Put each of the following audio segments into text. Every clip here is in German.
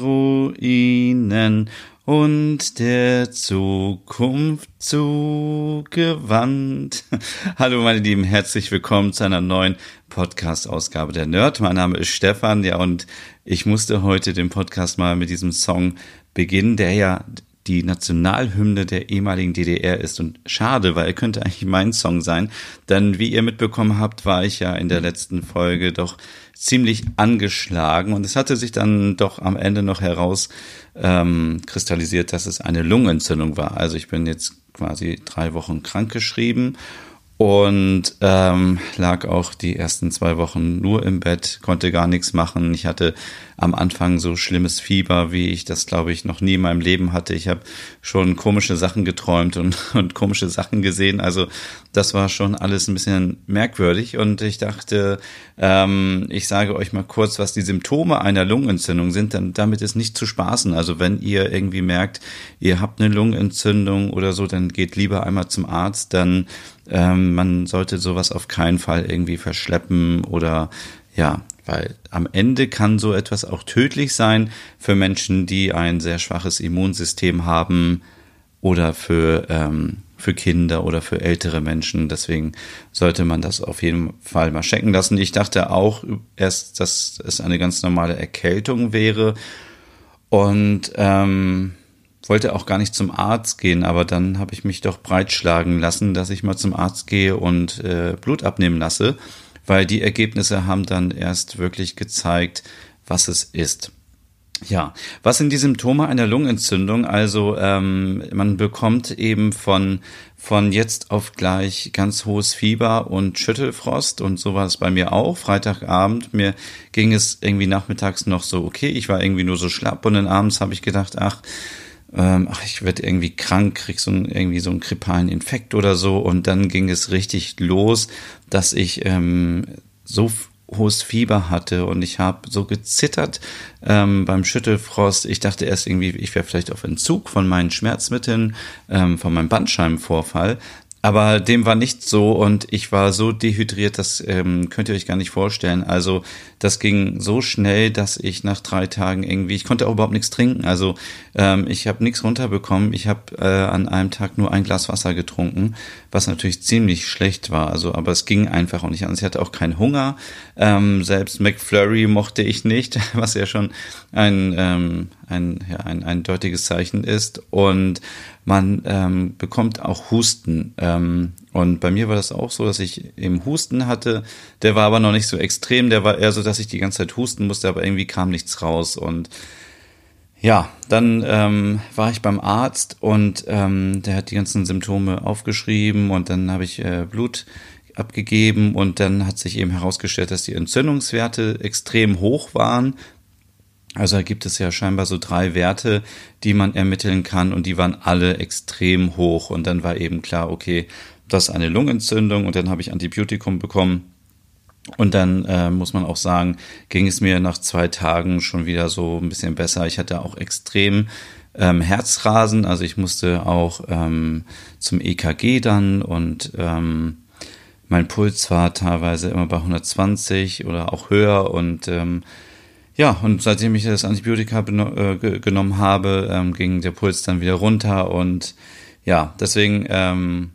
Ruinen und der Zukunft zugewandt. Hallo meine Lieben, herzlich willkommen zu einer neuen Podcast-Ausgabe der Nerd. Mein Name ist Stefan, ja, und ich musste heute den Podcast mal mit diesem Song beginnen, der ja die Nationalhymne der ehemaligen DDR ist. Und schade, weil könnte eigentlich mein Song sein. Denn wie ihr mitbekommen habt, war ich ja in der letzten Folge doch ziemlich angeschlagen. Und es hatte sich dann doch am Ende noch heraus ähm, kristallisiert, dass es eine Lungenentzündung war. Also ich bin jetzt quasi drei Wochen krankgeschrieben und ähm, lag auch die ersten zwei Wochen nur im Bett, konnte gar nichts machen. Ich hatte am Anfang so schlimmes Fieber, wie ich das, glaube ich, noch nie in meinem Leben hatte. Ich habe schon komische Sachen geträumt und, und komische Sachen gesehen. Also das war schon alles ein bisschen merkwürdig. Und ich dachte, ähm, ich sage euch mal kurz, was die Symptome einer Lungenentzündung sind. Dann damit ist nicht zu spaßen. Also wenn ihr irgendwie merkt, ihr habt eine Lungenentzündung oder so, dann geht lieber einmal zum Arzt. Dann ähm, man sollte sowas auf keinen Fall irgendwie verschleppen oder ja, weil am Ende kann so etwas auch tödlich sein für Menschen, die ein sehr schwaches Immunsystem haben oder für, ähm, für Kinder oder für ältere Menschen. Deswegen sollte man das auf jeden Fall mal checken lassen. Ich dachte auch erst, dass es eine ganz normale Erkältung wäre. Und ähm, wollte auch gar nicht zum Arzt gehen, aber dann habe ich mich doch breitschlagen lassen, dass ich mal zum Arzt gehe und äh, Blut abnehmen lasse, weil die Ergebnisse haben dann erst wirklich gezeigt, was es ist. Ja, was sind die Symptome einer Lungenentzündung? Also ähm, man bekommt eben von von jetzt auf gleich ganz hohes Fieber und Schüttelfrost und so war es bei mir auch. Freitagabend mir ging es irgendwie nachmittags noch so okay, ich war irgendwie nur so schlapp und dann abends habe ich gedacht, ach ähm, ach, ich werde irgendwie krank, krieg so ein, irgendwie so einen grippalen Infekt oder so. Und dann ging es richtig los, dass ich ähm, so hohes Fieber hatte und ich habe so gezittert ähm, beim Schüttelfrost. Ich dachte erst irgendwie, ich wäre vielleicht auf Entzug von meinen Schmerzmitteln, ähm, von meinem Bandscheibenvorfall. Aber dem war nicht so und ich war so dehydriert, das ähm, könnt ihr euch gar nicht vorstellen. Also das ging so schnell, dass ich nach drei Tagen irgendwie, ich konnte auch überhaupt nichts trinken. Also ähm, ich habe nichts runterbekommen. Ich habe äh, an einem Tag nur ein Glas Wasser getrunken, was natürlich ziemlich schlecht war. Also, aber es ging einfach auch nicht. Ich hatte auch keinen Hunger. Ähm, selbst McFlurry mochte ich nicht, was ja schon ein, ähm, ein, ja, ein eindeutiges Zeichen ist. Und man ähm, bekommt auch Husten. Ähm, und bei mir war das auch so, dass ich eben Husten hatte. Der war aber noch nicht so extrem. Der war eher so, dass ich die ganze Zeit husten musste, aber irgendwie kam nichts raus. Und ja, dann ähm, war ich beim Arzt und ähm, der hat die ganzen Symptome aufgeschrieben und dann habe ich äh, Blut abgegeben und dann hat sich eben herausgestellt, dass die Entzündungswerte extrem hoch waren. Also da gibt es ja scheinbar so drei Werte, die man ermitteln kann und die waren alle extrem hoch und dann war eben klar, okay, das ist eine Lungenentzündung und dann habe ich Antibiotikum bekommen. Und dann äh, muss man auch sagen, ging es mir nach zwei Tagen schon wieder so ein bisschen besser. Ich hatte auch extrem ähm, Herzrasen, also ich musste auch ähm, zum EKG dann und ähm, mein Puls war teilweise immer bei 120 oder auch höher und ähm, ja, und seitdem ich das Antibiotika äh, genommen habe, ähm, ging der Puls dann wieder runter und ja, deswegen ähm,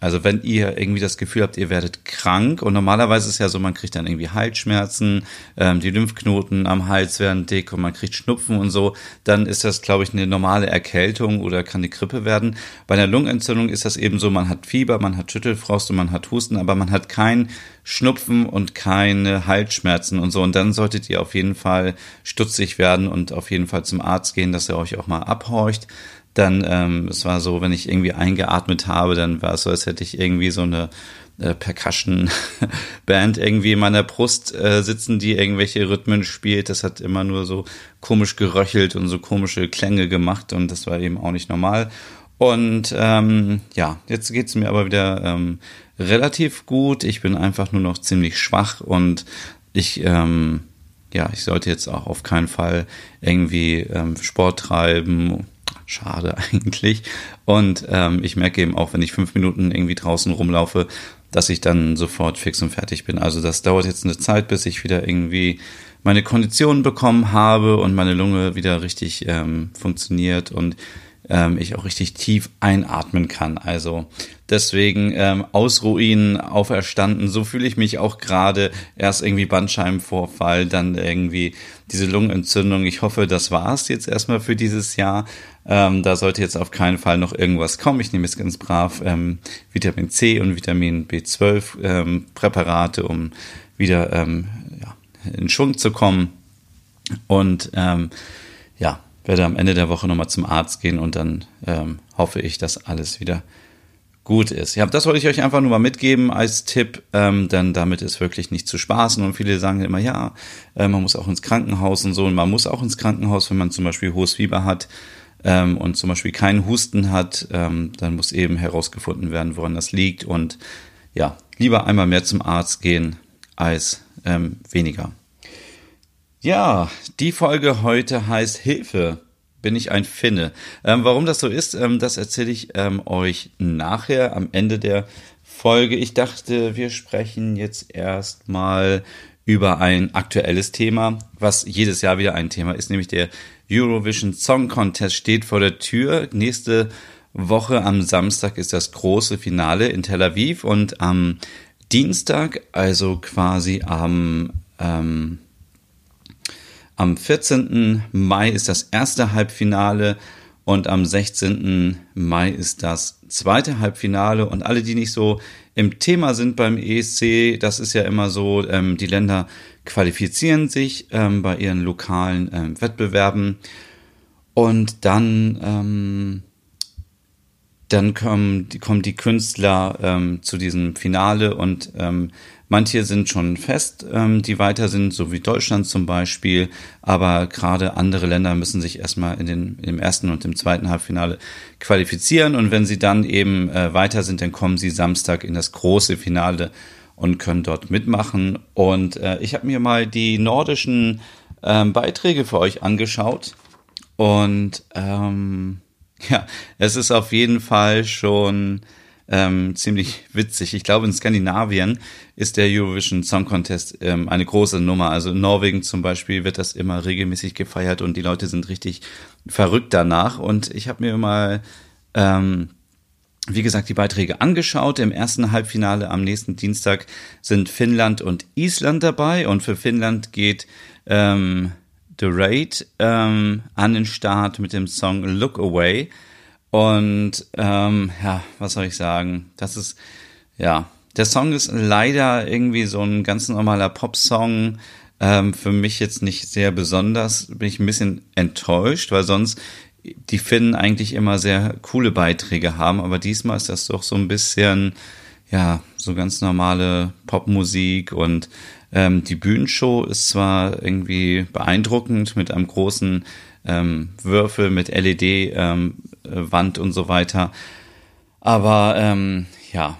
also wenn ihr irgendwie das Gefühl habt, ihr werdet krank und normalerweise ist ja so, man kriegt dann irgendwie Halsschmerzen, ähm, die Lymphknoten am Hals werden dick und man kriegt Schnupfen und so, dann ist das, glaube ich, eine normale Erkältung oder kann eine Grippe werden. Bei einer Lungenentzündung ist das eben so, man hat Fieber, man hat Schüttelfrost und man hat Husten, aber man hat kein Schnupfen und keine Halsschmerzen und so. Und dann solltet ihr auf jeden Fall stutzig werden und auf jeden Fall zum Arzt gehen, dass er euch auch mal abhorcht dann, ähm, es war so, wenn ich irgendwie eingeatmet habe, dann war es so, als hätte ich irgendwie so eine, äh, Percussion-Band irgendwie in meiner Brust äh, sitzen, die irgendwelche Rhythmen spielt. Das hat immer nur so komisch geröchelt und so komische Klänge gemacht und das war eben auch nicht normal. Und ähm, ja, jetzt geht's mir aber wieder ähm, relativ gut. Ich bin einfach nur noch ziemlich schwach und ich ähm, ja, ich sollte jetzt auch auf keinen Fall irgendwie ähm, Sport treiben. Schade eigentlich. Und ähm, ich merke eben auch, wenn ich fünf Minuten irgendwie draußen rumlaufe, dass ich dann sofort fix und fertig bin. Also das dauert jetzt eine Zeit, bis ich wieder irgendwie meine Konditionen bekommen habe und meine Lunge wieder richtig ähm, funktioniert und ähm, ich auch richtig tief einatmen kann. Also deswegen ähm, aus Ruinen auferstanden. So fühle ich mich auch gerade. Erst irgendwie Bandscheibenvorfall, dann irgendwie diese Lungenentzündung. Ich hoffe, das war's jetzt erstmal für dieses Jahr. Ähm, da sollte jetzt auf keinen Fall noch irgendwas kommen. Ich nehme jetzt ganz brav ähm, Vitamin C und Vitamin B12 ähm, Präparate, um wieder ähm, ja, in Schwung zu kommen. Und ähm, ja, werde am Ende der Woche nochmal zum Arzt gehen und dann ähm, hoffe ich, dass alles wieder gut ist. Ja, das wollte ich euch einfach nur mal mitgeben als Tipp, ähm, denn damit ist wirklich nicht zu spaßen. Und viele sagen immer, ja, äh, man muss auch ins Krankenhaus und so. Und man muss auch ins Krankenhaus, wenn man zum Beispiel hohes Fieber hat ähm, und zum Beispiel keinen Husten hat, ähm, dann muss eben herausgefunden werden, woran das liegt. Und ja, lieber einmal mehr zum Arzt gehen als ähm, weniger. Ja, die Folge heute heißt Hilfe. Bin ich ein Finne? Ähm, warum das so ist, ähm, das erzähle ich ähm, euch nachher am Ende der Folge. Ich dachte, wir sprechen jetzt erstmal über ein aktuelles Thema, was jedes Jahr wieder ein Thema ist, nämlich der Eurovision Song Contest steht vor der Tür. Nächste Woche am Samstag ist das große Finale in Tel Aviv und am Dienstag, also quasi am ähm, am 14. Mai ist das erste Halbfinale und am 16. Mai ist das zweite Halbfinale. Und alle, die nicht so im Thema sind beim ESC, das ist ja immer so, ähm, die Länder qualifizieren sich ähm, bei ihren lokalen ähm, Wettbewerben und dann, ähm, dann kommen, die, kommen die Künstler ähm, zu diesem Finale und ähm, Manche sind schon fest, ähm, die weiter sind, so wie Deutschland zum Beispiel. Aber gerade andere Länder müssen sich erstmal in den, im ersten und im zweiten Halbfinale qualifizieren. Und wenn sie dann eben äh, weiter sind, dann kommen sie Samstag in das große Finale und können dort mitmachen. Und äh, ich habe mir mal die nordischen ähm, Beiträge für euch angeschaut. Und ähm, ja, es ist auf jeden Fall schon ähm, ziemlich witzig. Ich glaube, in Skandinavien ist der Eurovision Song Contest ähm, eine große Nummer. Also in Norwegen zum Beispiel wird das immer regelmäßig gefeiert und die Leute sind richtig verrückt danach. Und ich habe mir mal, ähm, wie gesagt, die Beiträge angeschaut. Im ersten Halbfinale am nächsten Dienstag sind Finnland und Island dabei. Und für Finnland geht ähm, The Raid ähm, an den Start mit dem Song Look Away. Und ähm, ja, was soll ich sagen? Das ist, ja, der Song ist leider irgendwie so ein ganz normaler Popsong. Ähm, für mich jetzt nicht sehr besonders. Bin ich ein bisschen enttäuscht, weil sonst die Finnen eigentlich immer sehr coole Beiträge haben. Aber diesmal ist das doch so ein bisschen, ja, so ganz normale Popmusik und ähm, die Bühnenshow ist zwar irgendwie beeindruckend mit einem großen ähm, Würfel mit LED-Wand ähm, und so weiter. Aber ähm, ja,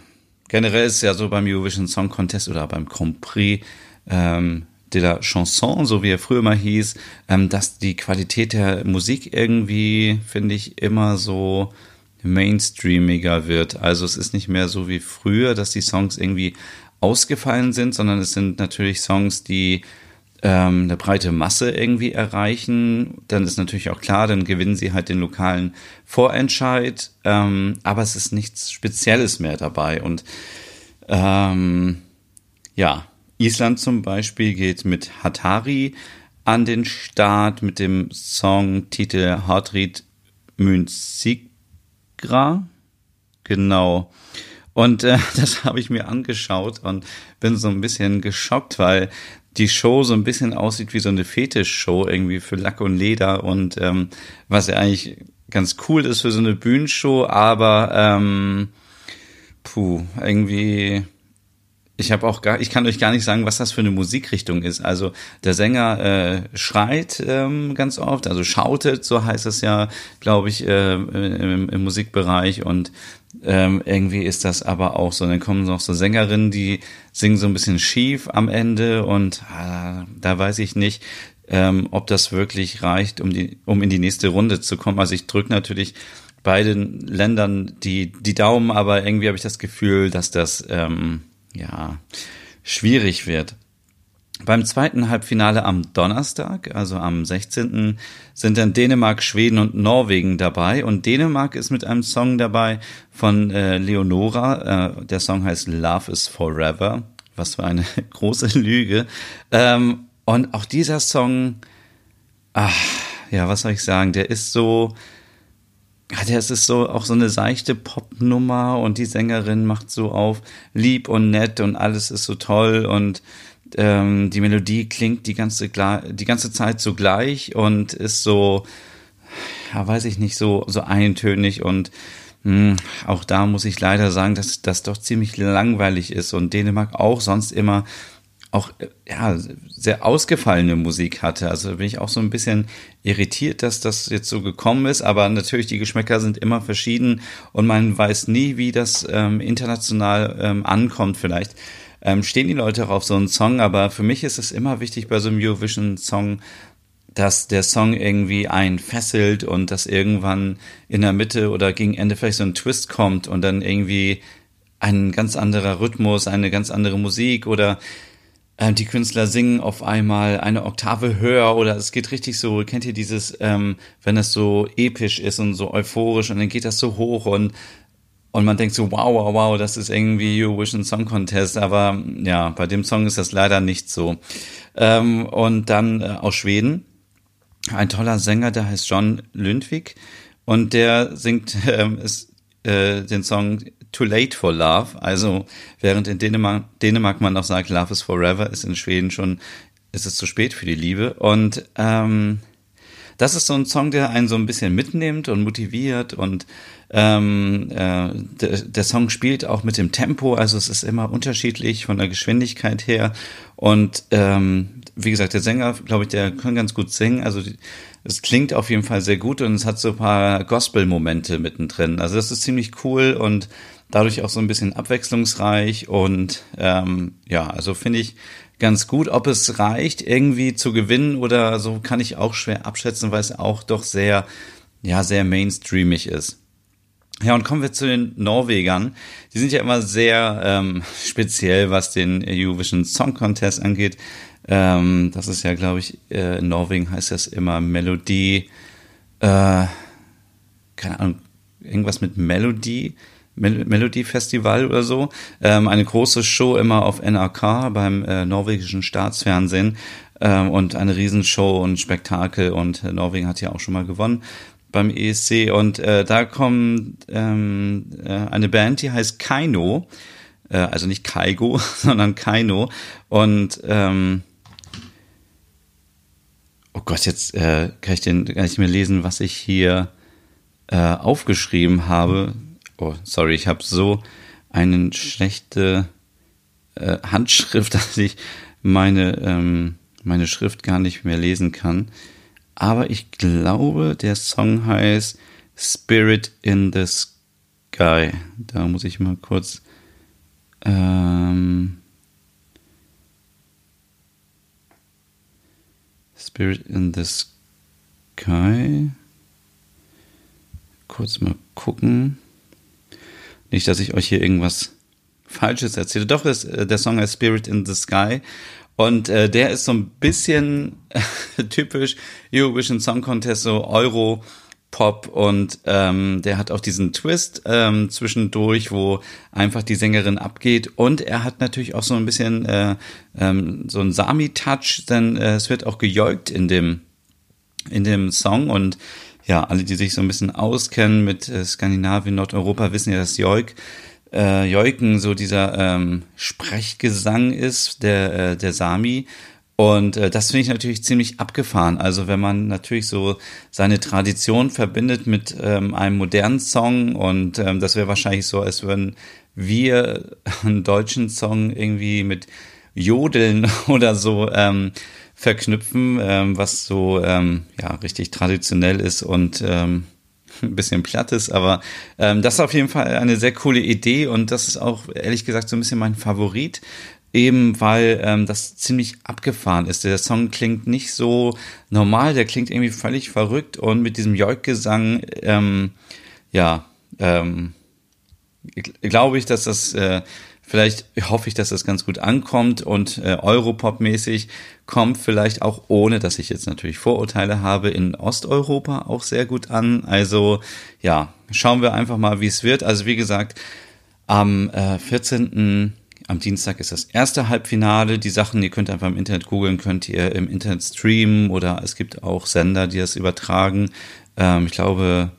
generell ist ja so beim Eurovision Song Contest oder beim Grand Prix ähm, de la Chanson, so wie er früher mal hieß, ähm, dass die Qualität der Musik irgendwie, finde ich, immer so mainstreamiger wird. Also es ist nicht mehr so wie früher, dass die Songs irgendwie ausgefallen sind, sondern es sind natürlich Songs, die ähm, eine breite Masse irgendwie erreichen, dann ist natürlich auch klar, dann gewinnen sie halt den lokalen Vorentscheid, ähm, aber es ist nichts Spezielles mehr dabei. Und ähm, ja, Island zum Beispiel geht mit Hatari an den Start mit dem Songtitel Hartrid Münzigra. Genau. Und äh, das habe ich mir angeschaut und bin so ein bisschen geschockt, weil die Show so ein bisschen aussieht wie so eine Fetischshow irgendwie für Lack und Leder und ähm, was ja eigentlich ganz cool ist für so eine Bühnenshow, aber ähm, puh, irgendwie ich habe auch gar, ich kann euch gar nicht sagen, was das für eine Musikrichtung ist. Also der Sänger äh, schreit ähm, ganz oft, also schautet, so heißt es ja, glaube ich, äh, im, im Musikbereich und ähm, irgendwie ist das aber auch so. Dann kommen noch so Sängerinnen, die singen so ein bisschen schief am Ende und ah, da weiß ich nicht, ähm, ob das wirklich reicht, um die, um in die nächste Runde zu kommen. Also ich drücke natürlich beiden Ländern die die Daumen, aber irgendwie habe ich das Gefühl, dass das ähm, ja, schwierig wird. Beim zweiten Halbfinale am Donnerstag, also am 16., sind dann Dänemark, Schweden und Norwegen dabei. Und Dänemark ist mit einem Song dabei von äh, Leonora. Äh, der Song heißt Love is Forever. Was für eine große Lüge. Ähm, und auch dieser Song, ach, ja, was soll ich sagen, der ist so, ja, das ist so auch so eine seichte Popnummer und die Sängerin macht so auf lieb und nett und alles ist so toll und ähm, die Melodie klingt die ganze die ganze Zeit so gleich und ist so ja weiß ich nicht so so eintönig und hm, auch da muss ich leider sagen, dass das doch ziemlich langweilig ist und Dänemark auch sonst immer auch ja sehr ausgefallene Musik hatte. Also bin ich auch so ein bisschen irritiert, dass das jetzt so gekommen ist. Aber natürlich die Geschmäcker sind immer verschieden und man weiß nie, wie das ähm, international ähm, ankommt. Vielleicht ähm, stehen die Leute auch auf so einen Song, aber für mich ist es immer wichtig bei so einem Eurovision Song, dass der Song irgendwie einen fesselt und dass irgendwann in der Mitte oder gegen Ende vielleicht so ein Twist kommt und dann irgendwie ein ganz anderer Rhythmus, eine ganz andere Musik oder äh, die Künstler singen auf einmal eine Oktave höher oder es geht richtig so, kennt ihr dieses, ähm, wenn das so episch ist und so euphorisch und dann geht das so hoch und und man denkt so, wow, wow, wow, das ist irgendwie Eurovision Song Contest, aber ja, bei dem Song ist das leider nicht so. Ähm, und dann äh, aus Schweden, ein toller Sänger, der heißt John Lundvik und der singt ähm, ist, äh, den Song Too Late for Love. Also während in Dänemark, Dänemark man noch sagt, Love is Forever, ist in Schweden schon, ist es zu spät für die Liebe. Und ähm, das ist so ein Song, der einen so ein bisschen mitnimmt und motiviert und ähm, äh, der, der Song spielt auch mit dem Tempo, also es ist immer unterschiedlich von der Geschwindigkeit her und ähm, wie gesagt, der Sänger, glaube ich, der kann ganz gut singen, also es klingt auf jeden Fall sehr gut und es hat so ein paar Gospel-Momente mittendrin. Also das ist ziemlich cool und dadurch auch so ein bisschen abwechslungsreich und ähm, ja, also finde ich ganz gut. Ob es reicht, irgendwie zu gewinnen oder so, kann ich auch schwer abschätzen, weil es auch doch sehr, ja, sehr mainstreamig ist. Ja, und kommen wir zu den Norwegern. Die sind ja immer sehr ähm, speziell, was den Eurovision Song Contest angeht. Ähm, das ist ja, glaube ich, äh, in Norwegen heißt das immer Melodie, äh, keine Ahnung, irgendwas mit Melodie. Mel Melody Festival oder so. Ähm, eine große Show immer auf NRK beim äh, norwegischen Staatsfernsehen. Ähm, und eine Riesenshow und Spektakel. Und äh, Norwegen hat ja auch schon mal gewonnen beim ESC und äh, da kommt ähm, äh, eine Band, die heißt Kaino, äh, also nicht Kaigo, sondern Kaino. Und ähm, oh Gott, jetzt äh, kann ich den kann ich mir lesen, was ich hier äh, aufgeschrieben habe. Oh, sorry, ich habe so eine schlechte äh, Handschrift, dass ich meine, ähm, meine Schrift gar nicht mehr lesen kann. Aber ich glaube, der Song heißt Spirit in the Sky. Da muss ich mal kurz. Ähm, Spirit in the Sky. Kurz mal gucken. Nicht, dass ich euch hier irgendwas Falsches erzähle. Doch, ist, äh, der Song heißt Spirit in the Sky. Und äh, der ist so ein bisschen typisch Eurovision Song Contest, so Euro. Pop und ähm, der hat auch diesen Twist ähm, zwischendurch, wo einfach die Sängerin abgeht und er hat natürlich auch so ein bisschen äh, ähm, so ein Sami-Touch, denn äh, es wird auch gejäugt in dem in dem Song und ja, alle, die sich so ein bisschen auskennen mit äh, Skandinavien, Nordeuropa, wissen ja, dass Joik, äh, Joiken so dieser ähm, Sprechgesang ist, der, äh, der Sami. Und äh, das finde ich natürlich ziemlich abgefahren. Also wenn man natürlich so seine Tradition verbindet mit ähm, einem modernen Song und ähm, das wäre wahrscheinlich so, als würden wir einen deutschen Song irgendwie mit Jodeln oder so ähm, verknüpfen, ähm, was so ähm, ja richtig traditionell ist und ähm, ein bisschen platt ist, aber ähm, das ist auf jeden Fall eine sehr coole Idee und das ist auch ehrlich gesagt so ein bisschen mein Favorit, eben weil ähm, das ziemlich abgefahren ist. Der Song klingt nicht so normal, der klingt irgendwie völlig verrückt und mit diesem Joik-Gesang, ähm, ja, ähm, glaube ich, dass das äh, Vielleicht hoffe ich, dass das ganz gut ankommt und äh, Europop-mäßig kommt vielleicht auch, ohne dass ich jetzt natürlich Vorurteile habe, in Osteuropa auch sehr gut an. Also ja, schauen wir einfach mal, wie es wird. Also wie gesagt, am äh, 14. Am Dienstag ist das erste Halbfinale. Die Sachen, ihr könnt einfach im Internet googeln, könnt ihr im Internet streamen oder es gibt auch Sender, die das übertragen. Ähm, ich glaube,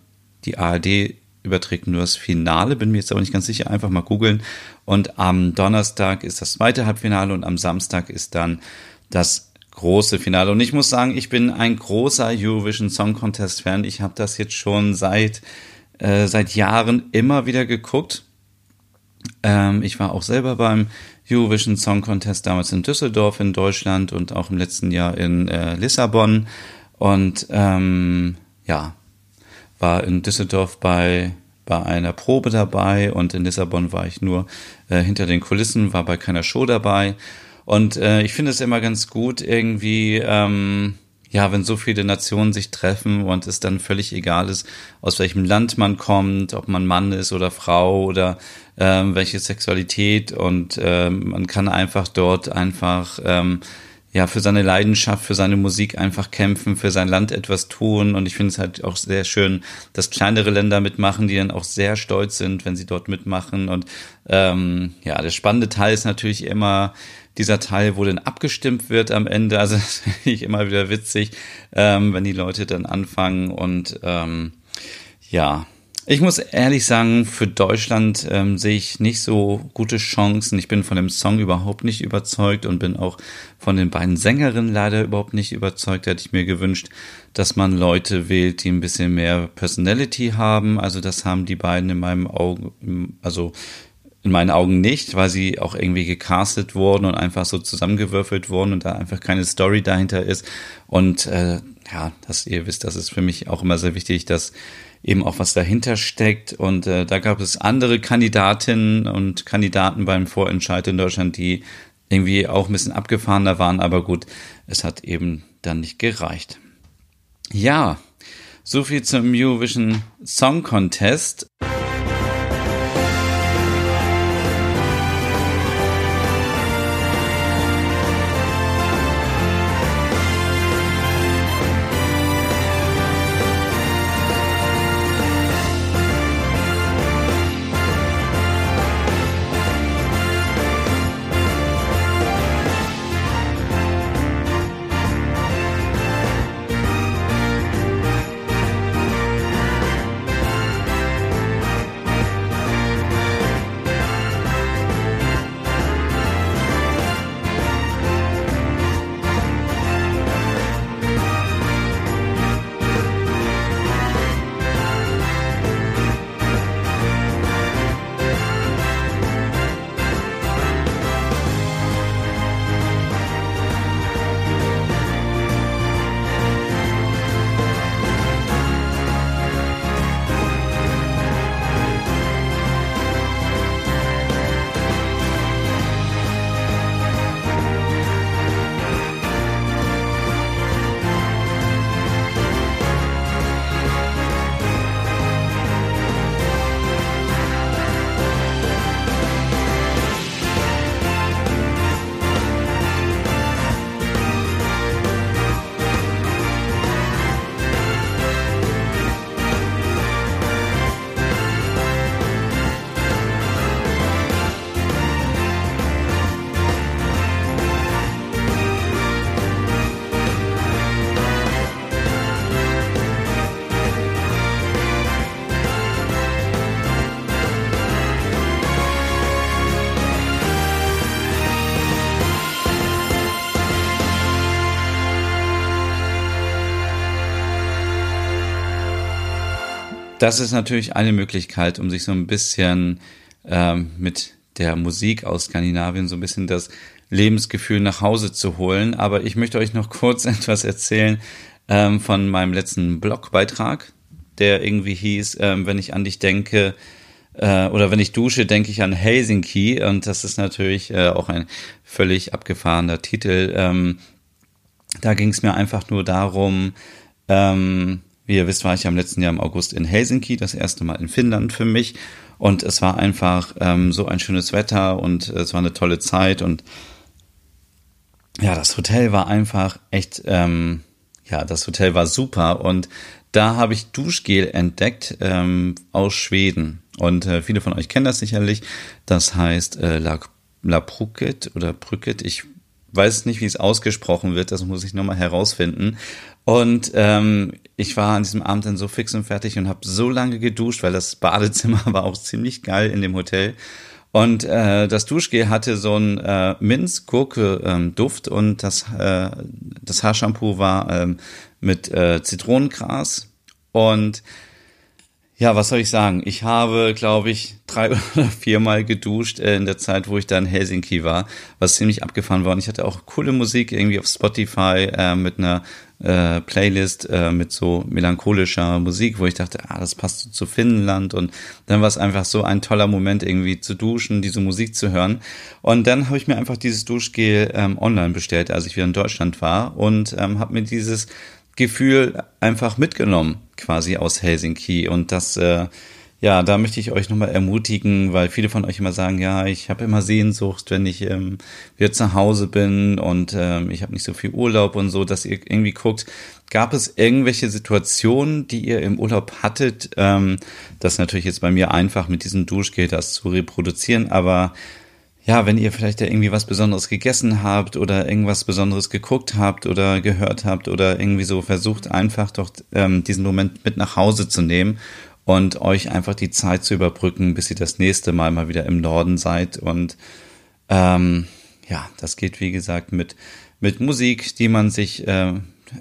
die ARD überträgt nur das Finale, bin mir jetzt aber nicht ganz sicher, einfach mal googeln. Und am Donnerstag ist das zweite Halbfinale und am Samstag ist dann das große Finale. Und ich muss sagen, ich bin ein großer Eurovision Song Contest Fan. Ich habe das jetzt schon seit, äh, seit Jahren immer wieder geguckt. Ähm, ich war auch selber beim Eurovision Song Contest damals in Düsseldorf in Deutschland und auch im letzten Jahr in äh, Lissabon. Und ähm, ja, war in Düsseldorf bei, bei einer Probe dabei und in Lissabon war ich nur äh, hinter den Kulissen, war bei keiner Show dabei. Und äh, ich finde es immer ganz gut, irgendwie, ähm, ja, wenn so viele Nationen sich treffen und es dann völlig egal ist, aus welchem Land man kommt, ob man Mann ist oder Frau oder ähm, welche Sexualität und ähm, man kann einfach dort einfach ähm, ja, für seine Leidenschaft, für seine Musik einfach kämpfen, für sein Land etwas tun. Und ich finde es halt auch sehr schön, dass kleinere Länder mitmachen, die dann auch sehr stolz sind, wenn sie dort mitmachen. Und ähm, ja, der spannende Teil ist natürlich immer dieser Teil, wo dann abgestimmt wird am Ende. Also das finde ich immer wieder witzig, ähm, wenn die Leute dann anfangen und ähm, ja, ich muss ehrlich sagen, für Deutschland ähm, sehe ich nicht so gute Chancen. Ich bin von dem Song überhaupt nicht überzeugt und bin auch von den beiden Sängerinnen leider überhaupt nicht überzeugt. Hätte ich mir gewünscht, dass man Leute wählt, die ein bisschen mehr Personality haben. Also das haben die beiden in meinem Augen, also in meinen Augen nicht, weil sie auch irgendwie gecastet wurden und einfach so zusammengewürfelt wurden und da einfach keine Story dahinter ist. Und äh, ja, dass ihr wisst, das ist für mich auch immer sehr wichtig, dass eben auch was dahinter steckt. Und äh, da gab es andere Kandidatinnen und Kandidaten beim Vorentscheid in Deutschland, die irgendwie auch ein bisschen abgefahrener waren, aber gut, es hat eben dann nicht gereicht. Ja, so viel zum Eurovision Song Contest. Das ist natürlich eine Möglichkeit, um sich so ein bisschen ähm, mit der Musik aus Skandinavien so ein bisschen das Lebensgefühl nach Hause zu holen. Aber ich möchte euch noch kurz etwas erzählen ähm, von meinem letzten Blogbeitrag, der irgendwie hieß, ähm, wenn ich an dich denke, äh, oder wenn ich dusche, denke ich an Helsinki. Und das ist natürlich äh, auch ein völlig abgefahrener Titel. Ähm, da ging es mir einfach nur darum, ähm, wie ihr wisst, war ich am letzten Jahr im August in Helsinki, das erste Mal in Finnland für mich. Und es war einfach ähm, so ein schönes Wetter und es war eine tolle Zeit. Und ja, das Hotel war einfach echt, ähm, ja, das Hotel war super. Und da habe ich Duschgel entdeckt ähm, aus Schweden. Und äh, viele von euch kennen das sicherlich. Das heißt äh, La, La Pruket oder Brücket. Ich weiß nicht, wie es ausgesprochen wird. Das muss ich nochmal herausfinden. Und ähm, ich war an diesem Abend dann so fix und fertig und habe so lange geduscht, weil das Badezimmer war auch ziemlich geil in dem Hotel. Und äh, das Duschgel hatte so einen äh, Minz-Gurke-Duft ähm, und das, äh, das Haarshampoo war ähm, mit äh, Zitronengras. Und ja, was soll ich sagen? Ich habe, glaube ich, drei oder viermal geduscht äh, in der Zeit, wo ich da in Helsinki war, was ziemlich abgefahren war. Und ich hatte auch coole Musik irgendwie auf Spotify äh, mit einer äh, Playlist äh, mit so melancholischer Musik, wo ich dachte, ah, das passt so zu Finnland. Und dann war es einfach so ein toller Moment, irgendwie zu duschen, diese Musik zu hören. Und dann habe ich mir einfach dieses Duschgel ähm, online bestellt, als ich wieder in Deutschland war und ähm, habe mir dieses Gefühl einfach mitgenommen, quasi aus Helsinki. Und das, äh, ja, da möchte ich euch nochmal ermutigen, weil viele von euch immer sagen, ja, ich habe immer Sehnsucht, wenn ich ähm, wieder zu Hause bin und ähm, ich habe nicht so viel Urlaub und so, dass ihr irgendwie guckt, gab es irgendwelche Situationen, die ihr im Urlaub hattet? Ähm, das ist natürlich jetzt bei mir einfach mit diesem Duschgel das zu reproduzieren, aber ja, wenn ihr vielleicht da irgendwie was Besonderes gegessen habt oder irgendwas Besonderes geguckt habt oder gehört habt oder irgendwie so versucht einfach doch ähm, diesen Moment mit nach Hause zu nehmen und euch einfach die Zeit zu überbrücken, bis ihr das nächste Mal mal wieder im Norden seid und ähm, ja, das geht wie gesagt mit mit Musik, die man sich äh,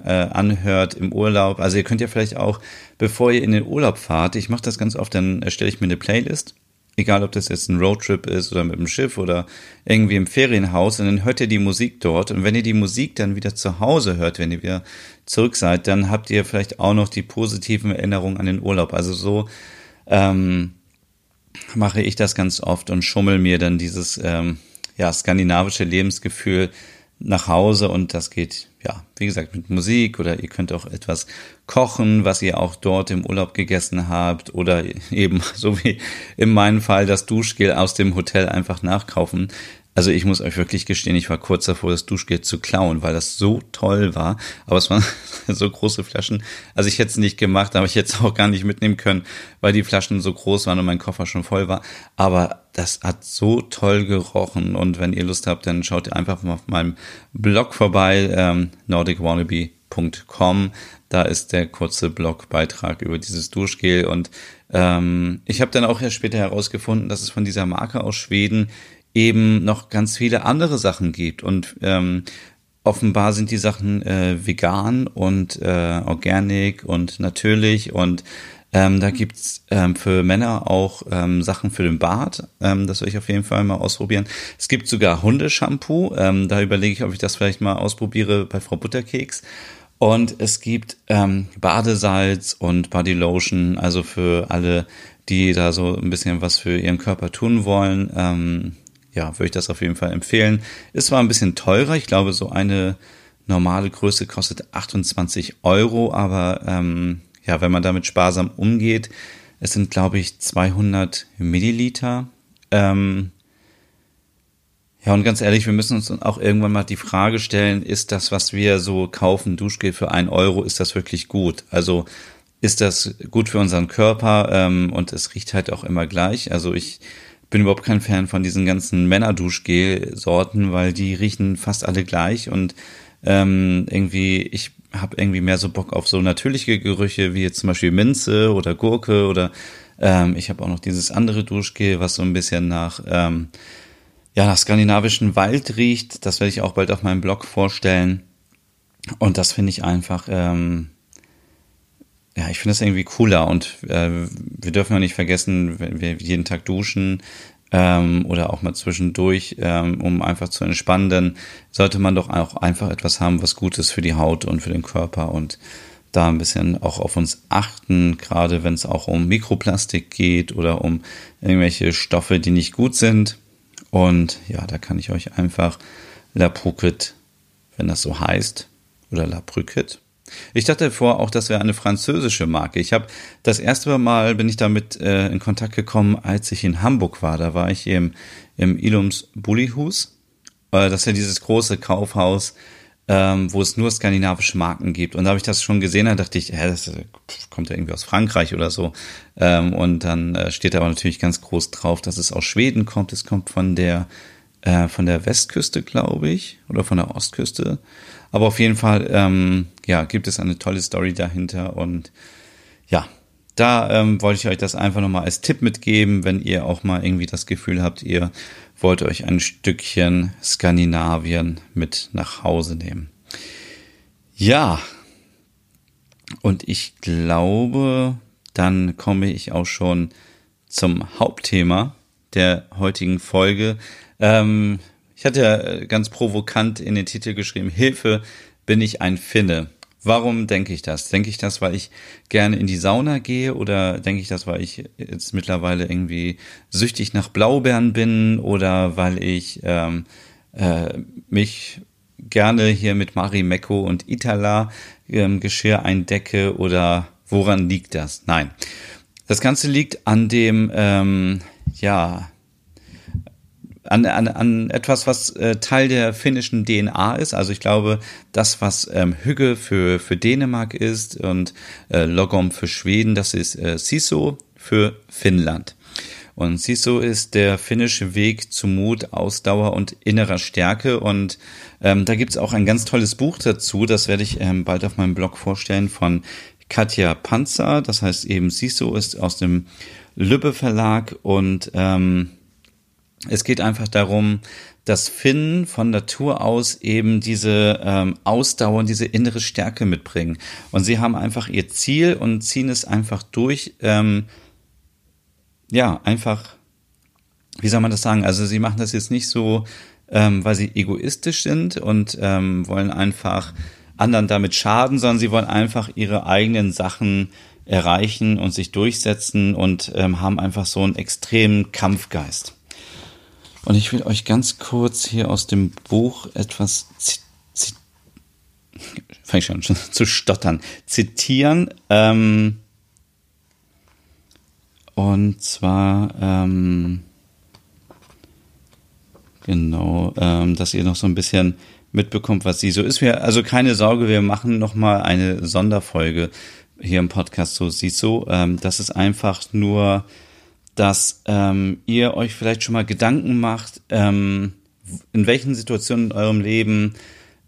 äh, anhört im Urlaub. Also ihr könnt ja vielleicht auch, bevor ihr in den Urlaub fahrt, ich mache das ganz oft, dann erstelle ich mir eine Playlist egal ob das jetzt ein Roadtrip ist oder mit dem Schiff oder irgendwie im Ferienhaus und dann hört ihr die Musik dort und wenn ihr die Musik dann wieder zu Hause hört, wenn ihr wieder zurück seid, dann habt ihr vielleicht auch noch die positiven Erinnerungen an den Urlaub. Also so ähm, mache ich das ganz oft und schummel mir dann dieses ähm, ja skandinavische Lebensgefühl nach Hause und das geht, ja, wie gesagt, mit Musik oder ihr könnt auch etwas kochen, was ihr auch dort im Urlaub gegessen habt oder eben, so wie in meinem Fall, das Duschgel aus dem Hotel einfach nachkaufen. Also ich muss euch wirklich gestehen, ich war kurz davor, das Duschgel zu klauen, weil das so toll war. Aber es waren so große Flaschen. Also ich hätte es nicht gemacht, aber ich hätte es auch gar nicht mitnehmen können, weil die Flaschen so groß waren und mein Koffer schon voll war. Aber das hat so toll gerochen. Und wenn ihr Lust habt, dann schaut ihr einfach mal auf meinem Blog vorbei, ähm, nordicwannabe.com. Da ist der kurze Blogbeitrag über dieses Duschgel. Und ähm, ich habe dann auch erst später herausgefunden, dass es von dieser Marke aus Schweden eben noch ganz viele andere Sachen gibt. Und ähm, offenbar sind die Sachen äh, vegan und äh, organic und natürlich und ähm, da gibt's ähm, für Männer auch ähm, Sachen für den Bart. Ähm, das will ich auf jeden Fall mal ausprobieren. Es gibt sogar Hundeshampoo. Ähm, da überlege ich, ob ich das vielleicht mal ausprobiere bei Frau Butterkeks. Und es gibt ähm, Badesalz und Bodylotion, also für alle, die da so ein bisschen was für ihren Körper tun wollen. Ähm, ja, würde ich das auf jeden Fall empfehlen. Ist zwar ein bisschen teurer, ich glaube, so eine normale Größe kostet 28 Euro, aber ähm, ja, wenn man damit sparsam umgeht, es sind, glaube ich, 200 Milliliter. Ähm, ja, und ganz ehrlich, wir müssen uns auch irgendwann mal die Frage stellen, ist das, was wir so kaufen, Duschgel für ein Euro, ist das wirklich gut? Also ist das gut für unseren Körper ähm, und es riecht halt auch immer gleich. Also ich bin überhaupt kein Fan von diesen ganzen Männerduschgel-Sorten, weil die riechen fast alle gleich und ähm, irgendwie, ich habe irgendwie mehr so Bock auf so natürliche Gerüche, wie jetzt zum Beispiel Minze oder Gurke oder ähm, ich habe auch noch dieses andere Duschgel, was so ein bisschen nach, ähm, ja, nach skandinavischen Wald riecht. Das werde ich auch bald auf meinem Blog vorstellen. Und das finde ich einfach, ähm, ja, ich finde das irgendwie cooler und äh, wir dürfen ja nicht vergessen, wenn wir jeden Tag duschen, ähm, oder auch mal zwischendurch, ähm, um einfach zu entspannen, dann sollte man doch auch einfach etwas haben, was gut ist für die Haut und für den Körper und da ein bisschen auch auf uns achten, gerade wenn es auch um Mikroplastik geht oder um irgendwelche Stoffe, die nicht gut sind. Und ja, da kann ich euch einfach La Pruquet, wenn das so heißt, oder La Pruquet. Ich dachte vorher auch, das wäre eine französische Marke. Ich habe das erste Mal bin ich damit äh, in Kontakt gekommen, als ich in Hamburg war. Da war ich im, im Ilums Bullihus. Äh, das ist ja dieses große Kaufhaus, ähm, wo es nur skandinavische Marken gibt. Und da habe ich das schon gesehen, da dachte ich, hä, das kommt ja irgendwie aus Frankreich oder so. Ähm, und dann äh, steht aber natürlich ganz groß drauf, dass es aus Schweden kommt. Es kommt von der äh, von der Westküste, glaube ich, oder von der Ostküste. Aber auf jeden Fall, ähm, ja, gibt es eine tolle Story dahinter und ja, da ähm, wollte ich euch das einfach nochmal als Tipp mitgeben, wenn ihr auch mal irgendwie das Gefühl habt, ihr wollt euch ein Stückchen Skandinavien mit nach Hause nehmen. Ja, und ich glaube, dann komme ich auch schon zum Hauptthema der heutigen Folge. Ähm, ich hatte ja äh, ganz provokant in den Titel geschrieben, Hilfe, bin ich ein Finne. Warum denke ich das? Denke ich das, weil ich gerne in die Sauna gehe oder denke ich das, weil ich jetzt mittlerweile irgendwie süchtig nach Blaubeeren bin oder weil ich ähm, äh, mich gerne hier mit Marimekko und Itala ähm, Geschirr eindecke oder woran liegt das? Nein. Das Ganze liegt an dem, ähm, ja, an, an, an etwas, was äh, Teil der finnischen DNA ist. Also ich glaube, das, was ähm, Hügge für, für Dänemark ist und äh, Logom für Schweden, das ist äh, Siso für Finnland. Und Siso ist der finnische Weg zu Mut, Ausdauer und innerer Stärke. Und ähm, da gibt's auch ein ganz tolles Buch dazu, das werde ich ähm, bald auf meinem Blog vorstellen, von Katja Panzer. Das heißt eben Siso ist aus dem Lübbe Verlag und ähm, es geht einfach darum, dass Finnen von Natur aus eben diese ähm, Ausdauer und diese innere Stärke mitbringen. Und sie haben einfach ihr Ziel und ziehen es einfach durch. Ähm, ja, einfach, wie soll man das sagen? Also sie machen das jetzt nicht so, ähm, weil sie egoistisch sind und ähm, wollen einfach anderen damit schaden, sondern sie wollen einfach ihre eigenen Sachen erreichen und sich durchsetzen und ähm, haben einfach so einen extremen Kampfgeist. Und ich will euch ganz kurz hier aus dem Buch etwas fange ich schon, schon zu stottern, zitieren. Ähm, und zwar, ähm, genau, ähm, dass ihr noch so ein bisschen mitbekommt, was sie so ist. Wir, also keine Sorge, wir machen noch mal eine Sonderfolge hier im Podcast so sieht so. Ähm, das ist einfach nur dass ähm, ihr euch vielleicht schon mal Gedanken macht, ähm, in welchen Situationen in eurem Leben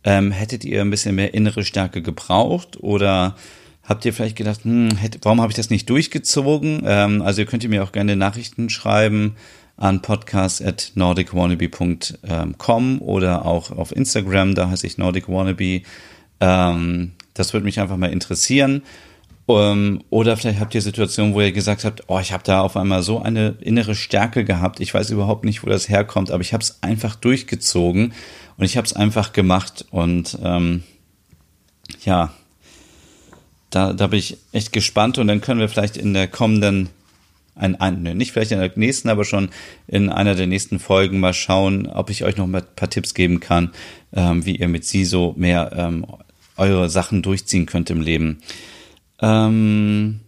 ähm, hättet ihr ein bisschen mehr innere Stärke gebraucht oder habt ihr vielleicht gedacht, hm, hätte, warum habe ich das nicht durchgezogen? Ähm, also ihr könnt ihr mir auch gerne Nachrichten schreiben an podcast@nordicwannabe.com oder auch auf Instagram, da heiße ich nordicwannabe. Ähm, das würde mich einfach mal interessieren. Um, ähm, oder vielleicht habt ihr Situationen, wo ihr gesagt habt, oh, ich habe da auf einmal so eine innere Stärke gehabt. Ich weiß überhaupt nicht, wo das herkommt, aber ich habe es einfach durchgezogen und ich habe es einfach gemacht. Und ähm, ja, da, da bin ich echt gespannt und dann können wir vielleicht in der kommenden, ein, ein, nicht vielleicht in der nächsten, aber schon in einer der nächsten Folgen mal schauen, ob ich euch noch ein paar Tipps geben kann, ähm, wie ihr mit SISO mehr ähm, eure Sachen durchziehen könnt im Leben. Ähm,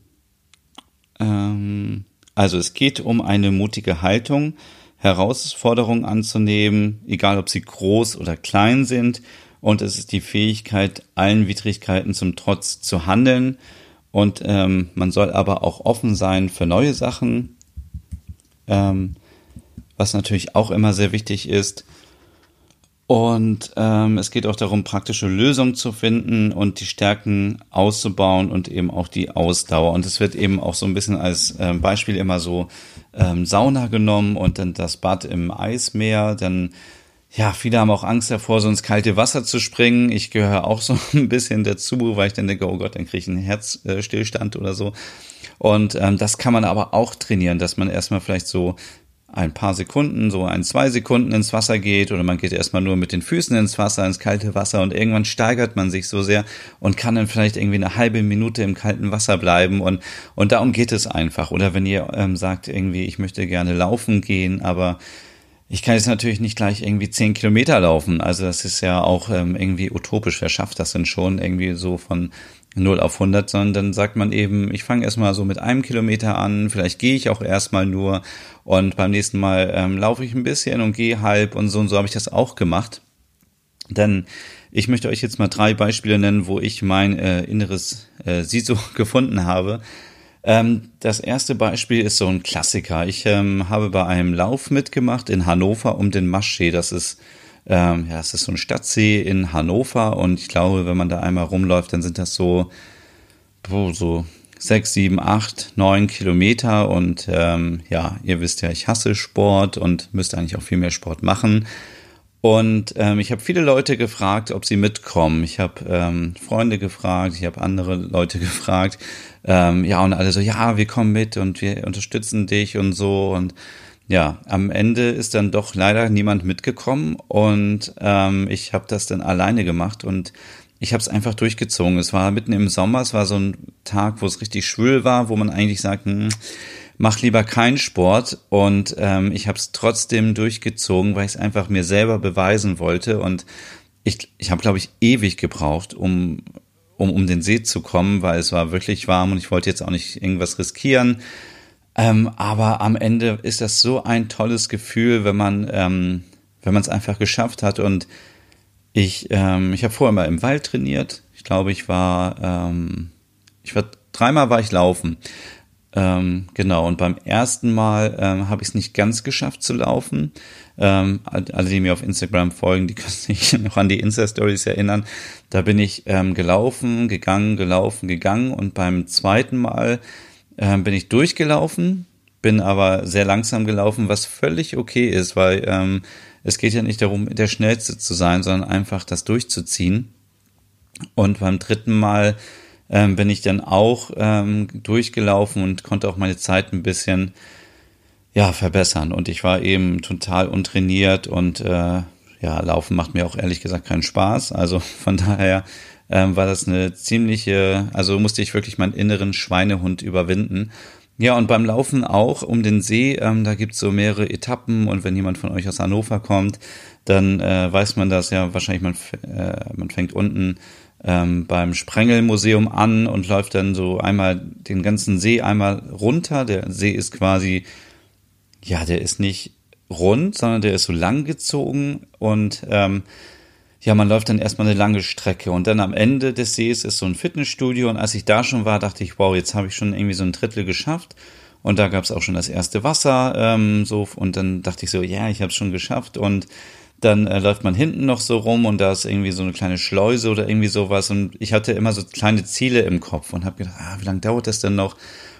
ähm, also es geht um eine mutige Haltung, Herausforderungen anzunehmen, egal ob sie groß oder klein sind. Und es ist die Fähigkeit, allen Widrigkeiten zum Trotz zu handeln. Und ähm, man soll aber auch offen sein für neue Sachen, ähm, was natürlich auch immer sehr wichtig ist. Und ähm, es geht auch darum, praktische Lösungen zu finden und die Stärken auszubauen und eben auch die Ausdauer. Und es wird eben auch so ein bisschen als ähm, Beispiel immer so ähm, Sauna genommen und dann das Bad im Eismeer. Dann, ja, viele haben auch Angst davor, so ins kalte Wasser zu springen. Ich gehöre auch so ein bisschen dazu, weil ich dann denke, oh Gott, dann kriege ich einen Herzstillstand oder so. Und ähm, das kann man aber auch trainieren, dass man erstmal vielleicht so ein paar Sekunden, so ein, zwei Sekunden ins Wasser geht oder man geht erstmal nur mit den Füßen ins Wasser, ins kalte Wasser und irgendwann steigert man sich so sehr und kann dann vielleicht irgendwie eine halbe Minute im kalten Wasser bleiben und, und darum geht es einfach. Oder wenn ihr ähm, sagt irgendwie, ich möchte gerne laufen gehen, aber ich kann jetzt natürlich nicht gleich irgendwie zehn Kilometer laufen. Also das ist ja auch ähm, irgendwie utopisch. Wer schafft das denn schon irgendwie so von 0 auf 100, sondern dann sagt man eben, ich fange erstmal so mit einem Kilometer an, vielleicht gehe ich auch erstmal nur und beim nächsten Mal ähm, laufe ich ein bisschen und gehe halb und so und so habe ich das auch gemacht. Denn ich möchte euch jetzt mal drei Beispiele nennen, wo ich mein äh, inneres äh, Siso gefunden habe. Ähm, das erste Beispiel ist so ein Klassiker. Ich ähm, habe bei einem Lauf mitgemacht in Hannover um den Maschsee. Das ist ähm, ja, es ist so ein Stadtsee in Hannover und ich glaube, wenn man da einmal rumläuft, dann sind das so, oh, so sechs, sieben, acht, neun Kilometer und ähm, ja, ihr wisst ja, ich hasse Sport und müsste eigentlich auch viel mehr Sport machen. Und ähm, ich habe viele Leute gefragt, ob sie mitkommen. Ich habe ähm, Freunde gefragt, ich habe andere Leute gefragt. Ähm, ja, und alle so, ja, wir kommen mit und wir unterstützen dich und so. Und ja, am Ende ist dann doch leider niemand mitgekommen und ähm, ich habe das dann alleine gemacht und ich habe es einfach durchgezogen. Es war mitten im Sommer, es war so ein Tag, wo es richtig schwül war, wo man eigentlich sagt, hm, mach lieber keinen Sport und ähm, ich habe es trotzdem durchgezogen, weil ich es einfach mir selber beweisen wollte und ich, ich habe, glaube ich, ewig gebraucht, um, um um den See zu kommen, weil es war wirklich warm und ich wollte jetzt auch nicht irgendwas riskieren. Ähm, aber am Ende ist das so ein tolles Gefühl, wenn man ähm, wenn man es einfach geschafft hat. Und ich ähm, ich habe vorher mal im Wald trainiert. Ich glaube, ich war ähm, ich war dreimal war ich laufen. Ähm, genau, und beim ersten Mal ähm, habe ich es nicht ganz geschafft zu laufen. Alle, die mir auf Instagram folgen, die können sich noch an die Insta-Stories erinnern. Da bin ich gelaufen, gegangen, gelaufen, gegangen und beim zweiten Mal ähm, bin ich durchgelaufen, bin aber sehr langsam gelaufen, was völlig okay ist, weil ähm, es geht ja nicht darum, der Schnellste zu sein, sondern einfach das durchzuziehen. Und beim dritten Mal ähm, bin ich dann auch ähm, durchgelaufen und konnte auch meine Zeit ein bisschen ja verbessern. Und ich war eben total untrainiert und äh, ja, Laufen macht mir auch ehrlich gesagt keinen Spaß. Also von daher ähm, war das eine ziemliche, also musste ich wirklich meinen inneren Schweinehund überwinden. Ja, und beim Laufen auch um den See, ähm, da gibt's so mehrere Etappen und wenn jemand von euch aus Hannover kommt, dann äh, weiß man das ja wahrscheinlich, man, äh, man fängt unten ähm, beim Sprengelmuseum an und läuft dann so einmal den ganzen See einmal runter. Der See ist quasi, ja, der ist nicht rund, sondern der ist so lang gezogen und ähm, ja, man läuft dann erstmal eine lange Strecke und dann am Ende des Sees ist so ein Fitnessstudio und als ich da schon war, dachte ich, wow, jetzt habe ich schon irgendwie so ein Drittel geschafft. Und da gab es auch schon das erste Wasser ähm, so und dann dachte ich so, ja, ich habe es schon geschafft. Und dann äh, läuft man hinten noch so rum und da ist irgendwie so eine kleine Schleuse oder irgendwie sowas. Und ich hatte immer so kleine Ziele im Kopf und habe gedacht, ah, wie lange dauert das denn noch?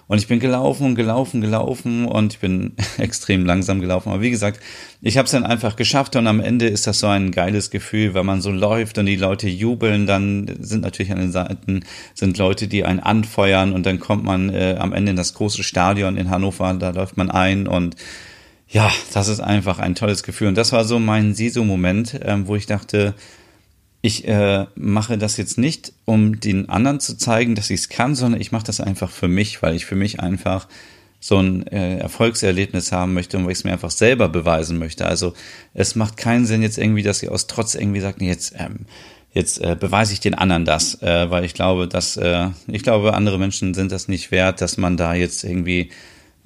Und ich bin gelaufen und gelaufen, gelaufen und ich bin extrem langsam gelaufen. Aber wie gesagt, ich habe es dann einfach geschafft und am Ende ist das so ein geiles Gefühl, wenn man so läuft und die Leute jubeln, dann sind natürlich an den Seiten sind Leute, die einen anfeuern und dann kommt man äh, am Ende in das große Stadion in Hannover, da läuft man ein und ja, das ist einfach ein tolles Gefühl. Und das war so mein Siso-Moment, ähm, wo ich dachte, ich äh, mache das jetzt nicht, um den anderen zu zeigen, dass ich es kann, sondern ich mache das einfach für mich, weil ich für mich einfach so ein äh, Erfolgserlebnis haben möchte und weil ich es mir einfach selber beweisen möchte. Also es macht keinen Sinn jetzt irgendwie, dass ihr aus Trotz irgendwie sagt, nee, jetzt ähm, jetzt äh, beweise ich den anderen das, äh, weil ich glaube, dass äh, ich glaube, andere Menschen sind das nicht wert, dass man da jetzt irgendwie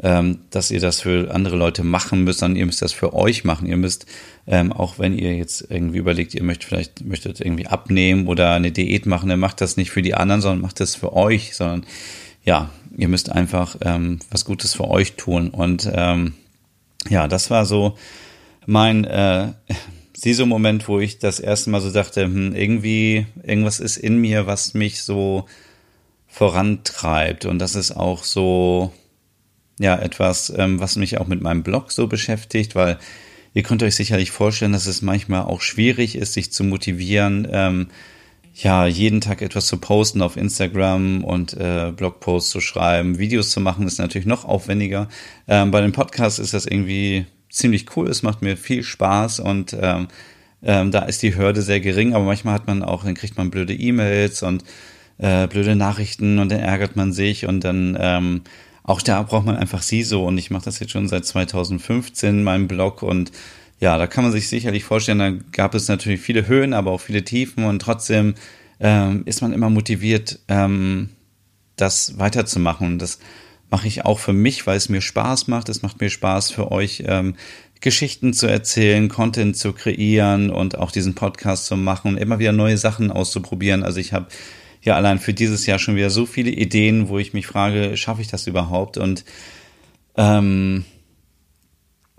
ähm, dass ihr das für andere Leute machen müsst, sondern ihr müsst das für euch machen. Ihr müsst, ähm, auch wenn ihr jetzt irgendwie überlegt, ihr möchtet vielleicht möchtet irgendwie abnehmen oder eine Diät machen, dann macht das nicht für die anderen, sondern macht das für euch, sondern ja, ihr müsst einfach ähm, was Gutes für euch tun. Und ähm, ja, das war so mein äh, Siso-Moment, wo ich das erste Mal so dachte, hm, irgendwie, irgendwas ist in mir, was mich so vorantreibt. Und das ist auch so, ja etwas, ähm, was mich auch mit meinem Blog so beschäftigt, weil ihr könnt euch sicherlich vorstellen, dass es manchmal auch schwierig ist, sich zu motivieren, ähm, ja, jeden Tag etwas zu posten auf Instagram und äh, Blogposts zu schreiben, Videos zu machen, ist natürlich noch aufwendiger. Ähm, bei den Podcasts ist das irgendwie ziemlich cool, es macht mir viel Spaß und ähm, ähm, da ist die Hürde sehr gering, aber manchmal hat man auch, dann kriegt man blöde E-Mails und äh, blöde Nachrichten und dann ärgert man sich und dann ähm, auch da braucht man einfach sie so und ich mache das jetzt schon seit 2015 in meinem Blog und ja, da kann man sich sicherlich vorstellen, da gab es natürlich viele Höhen, aber auch viele Tiefen und trotzdem ähm, ist man immer motiviert, ähm, das weiterzumachen und das mache ich auch für mich, weil es mir Spaß macht. Es macht mir Spaß für euch, ähm, Geschichten zu erzählen, Content zu kreieren und auch diesen Podcast zu machen und immer wieder neue Sachen auszuprobieren. Also ich habe ja allein für dieses Jahr schon wieder so viele Ideen, wo ich mich frage, schaffe ich das überhaupt? Und ähm,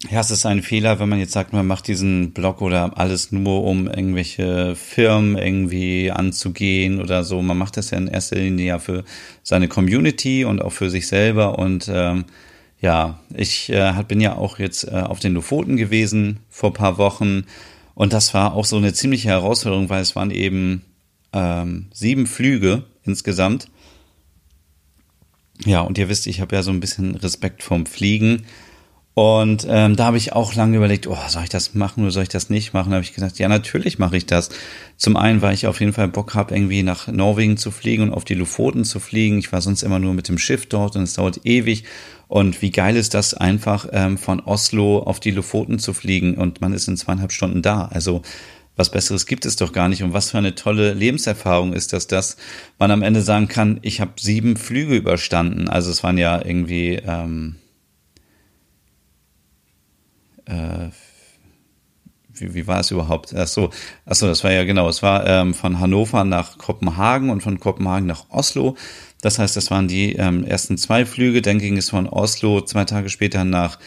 ja, es ist ein Fehler, wenn man jetzt sagt, man macht diesen Blog oder alles nur, um irgendwelche Firmen irgendwie anzugehen oder so. Man macht das ja in erster Linie ja für seine Community und auch für sich selber und ähm, ja, ich äh, bin ja auch jetzt äh, auf den Lofoten gewesen vor paar Wochen und das war auch so eine ziemliche Herausforderung, weil es waren eben ähm, sieben Flüge insgesamt. Ja, und ihr wisst, ich habe ja so ein bisschen Respekt vom Fliegen. Und ähm, da habe ich auch lange überlegt, oh, soll ich das machen oder soll ich das nicht machen? Da habe ich gesagt, ja, natürlich mache ich das. Zum einen, weil ich auf jeden Fall Bock habe, irgendwie nach Norwegen zu fliegen und auf die Lofoten zu fliegen. Ich war sonst immer nur mit dem Schiff dort und es dauert ewig. Und wie geil ist das, einfach ähm, von Oslo auf die Lofoten zu fliegen und man ist in zweieinhalb Stunden da. Also was Besseres gibt es doch gar nicht. Und was für eine tolle Lebenserfahrung ist das, dass man am Ende sagen kann, ich habe sieben Flüge überstanden. Also es waren ja irgendwie ähm, äh, wie, wie war es überhaupt? Ach so, ach so, das war ja genau. Es war ähm, von Hannover nach Kopenhagen und von Kopenhagen nach Oslo. Das heißt, das waren die ähm, ersten zwei Flüge. Dann ging es von Oslo zwei Tage später nach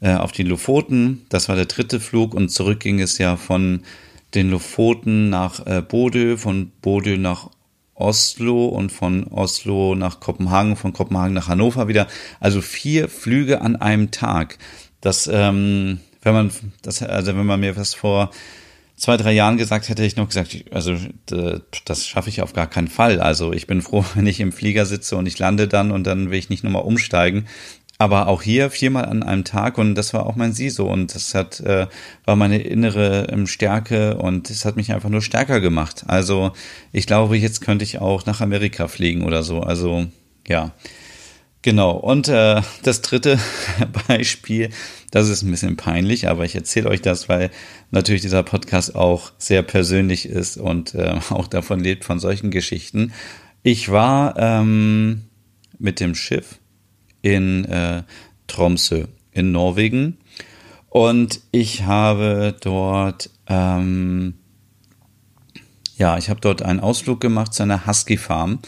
äh, auf die Lofoten. Das war der dritte Flug und zurück ging es ja von den Lofoten nach äh, Bodø, von Bodø nach Oslo und von Oslo nach Kopenhagen, von Kopenhagen nach Hannover wieder. Also vier Flüge an einem Tag. Das, ähm, wenn man, das, also wenn man mir was vor zwei, drei Jahren gesagt hätte, ich noch gesagt, also das schaffe ich auf gar keinen Fall. Also ich bin froh, wenn ich im Flieger sitze und ich lande dann und dann will ich nicht nochmal umsteigen. Aber auch hier viermal an einem Tag und das war auch mein SISO und das hat äh, war meine innere ähm, Stärke und es hat mich einfach nur stärker gemacht. Also ich glaube, jetzt könnte ich auch nach Amerika fliegen oder so. Also ja, genau. Und äh, das dritte Beispiel, das ist ein bisschen peinlich, aber ich erzähle euch das, weil natürlich dieser Podcast auch sehr persönlich ist und äh, auch davon lebt von solchen Geschichten. Ich war ähm, mit dem Schiff in äh, Tromsø in Norwegen. Und ich habe dort ähm, ja, ich habe dort einen Ausflug gemacht zu einer Husky Farm.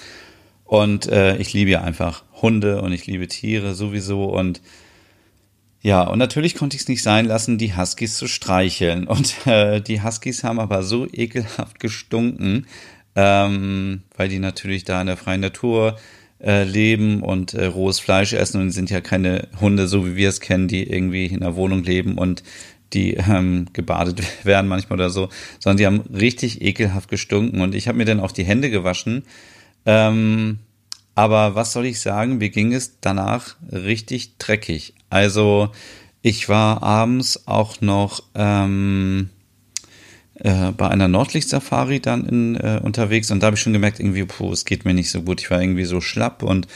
Und äh, ich liebe ja einfach Hunde und ich liebe Tiere sowieso. Und ja, und natürlich konnte ich es nicht sein lassen, die Huskies zu streicheln. Und äh, die Huskies haben aber so ekelhaft gestunken, ähm, weil die natürlich da in der freien Natur äh, leben und äh, rohes Fleisch essen und sind ja keine Hunde, so wie wir es kennen, die irgendwie in der Wohnung leben und die ähm, gebadet werden manchmal oder so, sondern die haben richtig ekelhaft gestunken und ich habe mir dann auch die Hände gewaschen. Ähm, aber was soll ich sagen, mir ging es danach richtig dreckig. Also ich war abends auch noch ähm, äh, bei einer Nordlichtsafari dann in, äh, unterwegs und da habe ich schon gemerkt, irgendwie, puh, es geht mir nicht so gut. Ich war irgendwie so schlapp und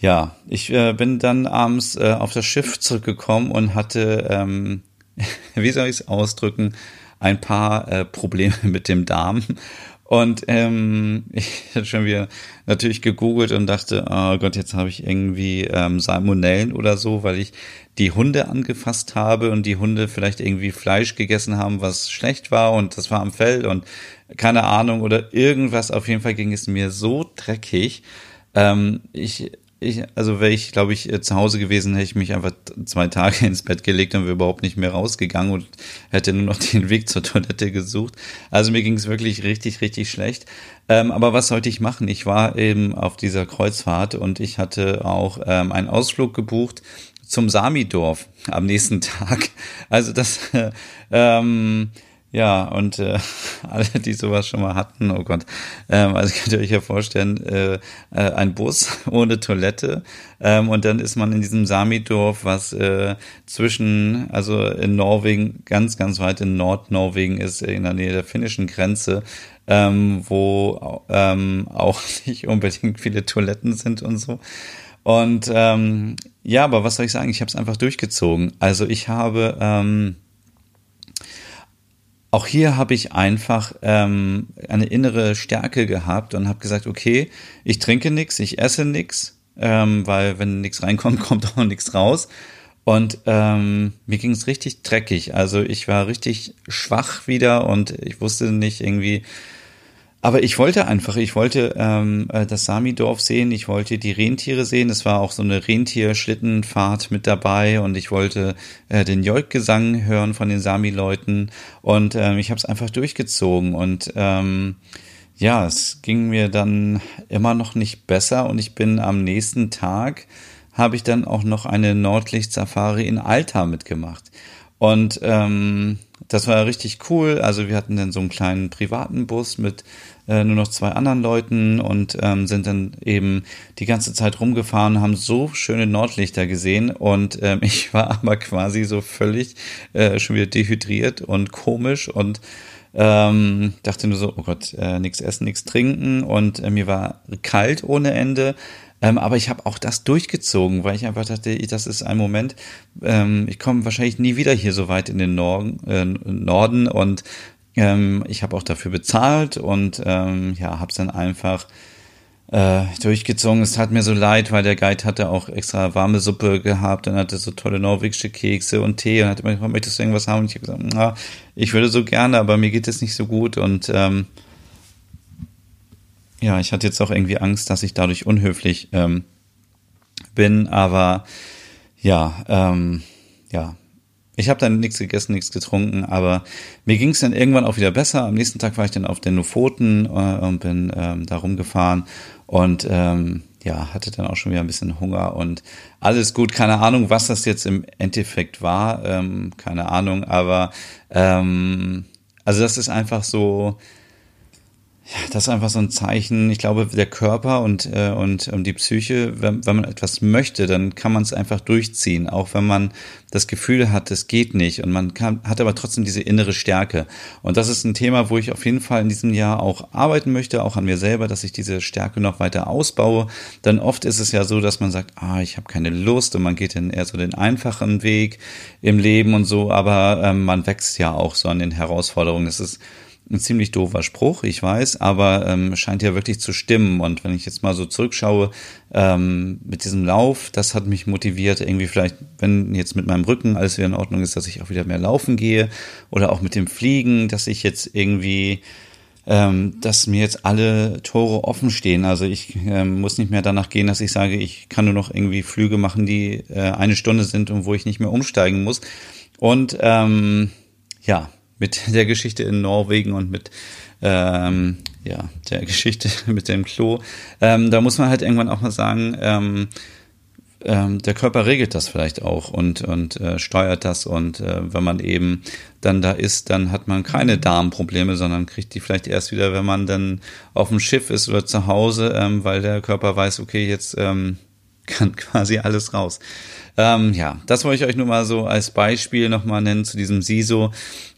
ja, ich äh, bin dann abends äh, auf das Schiff zurückgekommen und hatte, ähm, wie soll ich es ausdrücken, ein paar äh, Probleme mit dem Darm und ähm, ich hatte schon wieder natürlich gegoogelt und dachte, oh Gott, jetzt habe ich irgendwie ähm, Salmonellen oder so, weil ich die Hunde angefasst habe und die Hunde vielleicht irgendwie Fleisch gegessen haben, was schlecht war und das war am Fell und keine Ahnung oder irgendwas. Auf jeden Fall ging es mir so dreckig. Ähm, ich ich, also wäre ich, glaube ich, äh, zu Hause gewesen, hätte ich mich einfach zwei Tage ins Bett gelegt und wäre überhaupt nicht mehr rausgegangen und hätte nur noch den Weg zur Toilette gesucht. Also mir ging es wirklich richtig, richtig schlecht. Ähm, aber was sollte ich machen? Ich war eben auf dieser Kreuzfahrt und ich hatte auch ähm, einen Ausflug gebucht zum Samidorf am nächsten Tag. Also das, äh, ähm, Ja, und äh, alle, die sowas schon mal hatten, oh Gott, ähm, also könnt ihr euch ja vorstellen, äh, äh, ein Bus ohne Toilette ähm, und dann ist man in diesem Sami-Dorf, was äh, zwischen, also in Norwegen, ganz, ganz weit in Nordnorwegen ist, in der Nähe der finnischen Grenze, ähm, wo ähm, auch nicht unbedingt viele Toiletten sind und so. Und ähm, ja, aber was soll ich sagen? Ich habe es einfach durchgezogen. Also ich habe ähm, auch hier habe ich einfach ähm, eine innere Stärke gehabt und habe gesagt, okay, ich trinke nichts, ich esse nichts, ähm, weil wenn nichts reinkommt, kommt auch nichts raus. Und ähm, mir ging es richtig dreckig. Also ich war richtig schwach wieder und ich wusste nicht irgendwie, aber ich wollte einfach, ich wollte ähm, äh, das Sami-Dorf sehen, ich wollte die Rentiere sehen. Es war auch so eine Rentierschlittenfahrt mit dabei und ich wollte äh, den Jolk-Gesang hören von den Sami-Leuten und ähm, ich habe es einfach durchgezogen und ähm, ja, es ging mir dann immer noch nicht besser und ich bin am nächsten Tag habe ich dann auch noch eine Nordlicht-Safari in Alta mitgemacht. Und ähm, das war richtig cool. Also wir hatten dann so einen kleinen privaten Bus mit äh, nur noch zwei anderen Leuten und ähm, sind dann eben die ganze Zeit rumgefahren, haben so schöne Nordlichter gesehen und ähm, ich war aber quasi so völlig äh, schon wieder dehydriert und komisch und ähm, dachte nur so, oh Gott, äh, nichts essen, nichts trinken und äh, mir war kalt ohne Ende. Ähm, aber ich habe auch das durchgezogen, weil ich einfach dachte, das ist ein Moment, ähm, ich komme wahrscheinlich nie wieder hier so weit in den Norden, äh, Norden und ähm, ich habe auch dafür bezahlt und ähm, ja, habe es dann einfach äh, durchgezogen. Es tat mir so leid, weil der Guide hatte auch extra warme Suppe gehabt und hatte so tolle norwegische Kekse und Tee und hat immer gefragt, möchtest du irgendwas haben? Und ich habe gesagt, na, ich würde so gerne, aber mir geht es nicht so gut und ähm, ja, ich hatte jetzt auch irgendwie Angst, dass ich dadurch unhöflich ähm, bin, aber ja, ähm, ja, ich habe dann nichts gegessen, nichts getrunken, aber mir ging es dann irgendwann auch wieder besser. Am nächsten Tag war ich dann auf den Lofoten äh, und bin ähm, da rumgefahren und ähm, ja, hatte dann auch schon wieder ein bisschen Hunger und alles gut. Keine Ahnung, was das jetzt im Endeffekt war, ähm, keine Ahnung, aber ähm, also das ist einfach so, ja, das ist einfach so ein Zeichen. Ich glaube, der Körper und, äh, und, und die Psyche, wenn, wenn man etwas möchte, dann kann man es einfach durchziehen, auch wenn man das Gefühl hat, es geht nicht. Und man kann, hat aber trotzdem diese innere Stärke. Und das ist ein Thema, wo ich auf jeden Fall in diesem Jahr auch arbeiten möchte, auch an mir selber, dass ich diese Stärke noch weiter ausbaue. Denn oft ist es ja so, dass man sagt, ah, ich habe keine Lust und man geht dann eher so den einfachen Weg im Leben und so, aber ähm, man wächst ja auch so an den Herausforderungen. Es ist ein ziemlich doofer Spruch, ich weiß, aber ähm, scheint ja wirklich zu stimmen. Und wenn ich jetzt mal so zurückschaue ähm, mit diesem Lauf, das hat mich motiviert, irgendwie vielleicht, wenn jetzt mit meinem Rücken alles wieder in Ordnung ist, dass ich auch wieder mehr laufen gehe oder auch mit dem Fliegen, dass ich jetzt irgendwie ähm, dass mir jetzt alle Tore offen stehen. Also ich ähm, muss nicht mehr danach gehen, dass ich sage, ich kann nur noch irgendwie Flüge machen, die äh, eine Stunde sind und wo ich nicht mehr umsteigen muss. Und ähm, ja, mit der Geschichte in Norwegen und mit ähm, ja, der Geschichte mit dem Klo. Ähm, da muss man halt irgendwann auch mal sagen, ähm, ähm, der Körper regelt das vielleicht auch und, und äh, steuert das. Und äh, wenn man eben dann da ist, dann hat man keine Darmprobleme, sondern kriegt die vielleicht erst wieder, wenn man dann auf dem Schiff ist oder zu Hause, ähm, weil der Körper weiß, okay, jetzt ähm, kann quasi alles raus. Ähm, ja, das wollte ich euch nur mal so als Beispiel nochmal nennen zu diesem SISO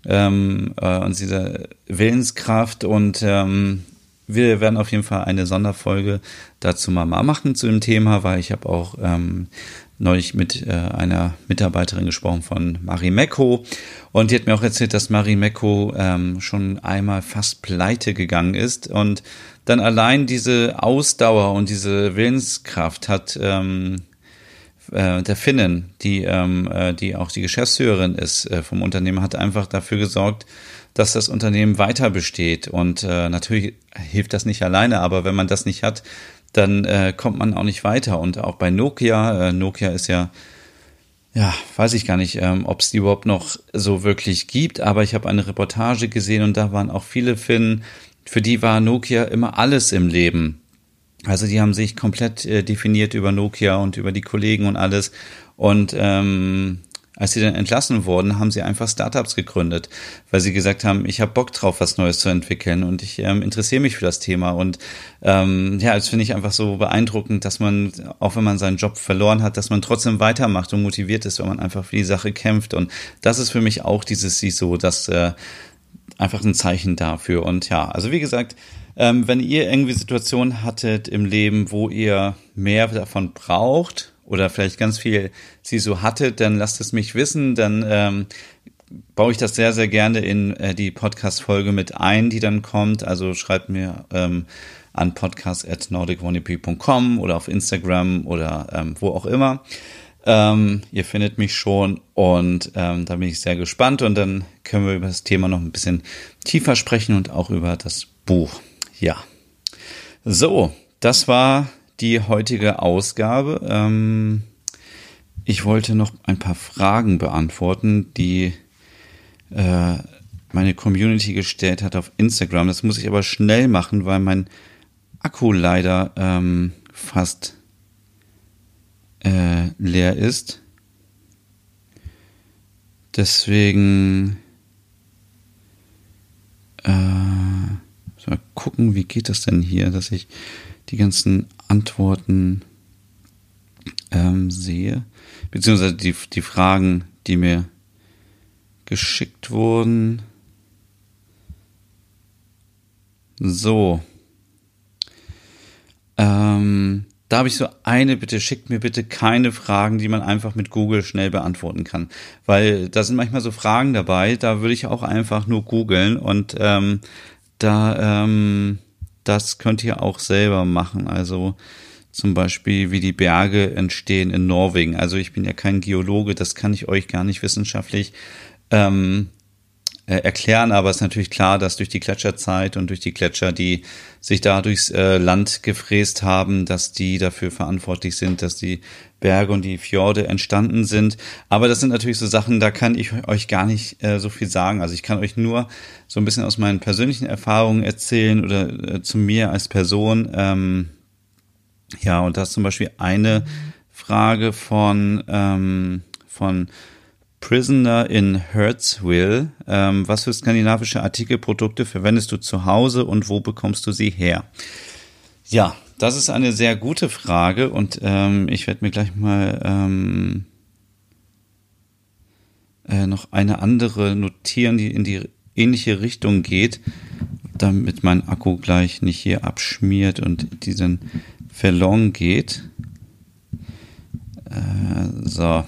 ähm, äh, und dieser Willenskraft. Und ähm, wir werden auf jeden Fall eine Sonderfolge dazu mal machen zu dem Thema, weil ich habe auch ähm, neulich mit äh, einer Mitarbeiterin gesprochen von Marimekko und die hat mir auch erzählt, dass Marimekko ähm, schon einmal fast pleite gegangen ist. Und dann allein diese Ausdauer und diese Willenskraft hat ähm, äh, der Finnen, die, ähm, äh, die auch die Geschäftsführerin ist äh, vom Unternehmen, hat einfach dafür gesorgt, dass das Unternehmen weiter besteht. Und äh, natürlich hilft das nicht alleine, aber wenn man das nicht hat, dann äh, kommt man auch nicht weiter. Und auch bei Nokia, äh, Nokia ist ja, ja, weiß ich gar nicht, ähm, ob es die überhaupt noch so wirklich gibt, aber ich habe eine Reportage gesehen und da waren auch viele Finnen, für die war Nokia immer alles im Leben. Also die haben sich komplett äh, definiert über Nokia und über die Kollegen und alles. Und ähm, als sie dann entlassen wurden, haben sie einfach Startups gegründet, weil sie gesagt haben, ich habe Bock drauf, was Neues zu entwickeln und ich ähm, interessiere mich für das Thema. Und ähm, ja, das finde ich einfach so beeindruckend, dass man, auch wenn man seinen Job verloren hat, dass man trotzdem weitermacht und motiviert ist, wenn man einfach für die Sache kämpft. Und das ist für mich auch dieses so, dass äh, einfach ein Zeichen dafür. Und ja, also wie gesagt, ähm, wenn ihr irgendwie Situationen hattet im Leben, wo ihr mehr davon braucht, oder vielleicht ganz viel sie so hatte, dann lasst es mich wissen. Dann ähm, baue ich das sehr, sehr gerne in äh, die Podcast-Folge mit ein, die dann kommt. Also schreibt mir ähm, an podcast.nordicwannabe.com oder auf Instagram oder ähm, wo auch immer. Ähm, ihr findet mich schon und ähm, da bin ich sehr gespannt und dann können wir über das Thema noch ein bisschen tiefer sprechen und auch über das Buch. Ja. So, das war die heutige Ausgabe. Ähm, ich wollte noch ein paar Fragen beantworten, die äh, meine Community gestellt hat auf Instagram. Das muss ich aber schnell machen, weil mein Akku leider ähm, fast äh, leer ist. Deswegen äh, mal gucken, wie geht das denn hier, dass ich die ganzen Antworten ähm, sehe, beziehungsweise die, die Fragen, die mir geschickt wurden. So. Ähm, da habe ich so eine Bitte, schickt mir bitte keine Fragen, die man einfach mit Google schnell beantworten kann. Weil da sind manchmal so Fragen dabei, da würde ich auch einfach nur googeln und ähm, da ähm, das könnt ihr auch selber machen. Also zum Beispiel, wie die Berge entstehen in Norwegen. Also ich bin ja kein Geologe, das kann ich euch gar nicht wissenschaftlich ähm, äh, erklären, aber es ist natürlich klar, dass durch die Gletscherzeit und durch die Gletscher, die sich da durchs äh, Land gefräst haben, dass die dafür verantwortlich sind, dass die Berge und die Fjorde entstanden sind. Aber das sind natürlich so Sachen, da kann ich euch gar nicht äh, so viel sagen. Also ich kann euch nur so ein bisschen aus meinen persönlichen Erfahrungen erzählen oder äh, zu mir als Person. Ähm, ja, und das zum Beispiel eine Frage von, ähm, von Prisoner in Hertzville. Ähm, was für skandinavische Artikelprodukte verwendest du zu Hause und wo bekommst du sie her? Ja, das ist eine sehr gute Frage und ähm, ich werde mir gleich mal ähm, äh, noch eine andere notieren, die in die ähnliche Richtung geht, damit mein Akku gleich nicht hier abschmiert und diesen verloren geht. Äh, so,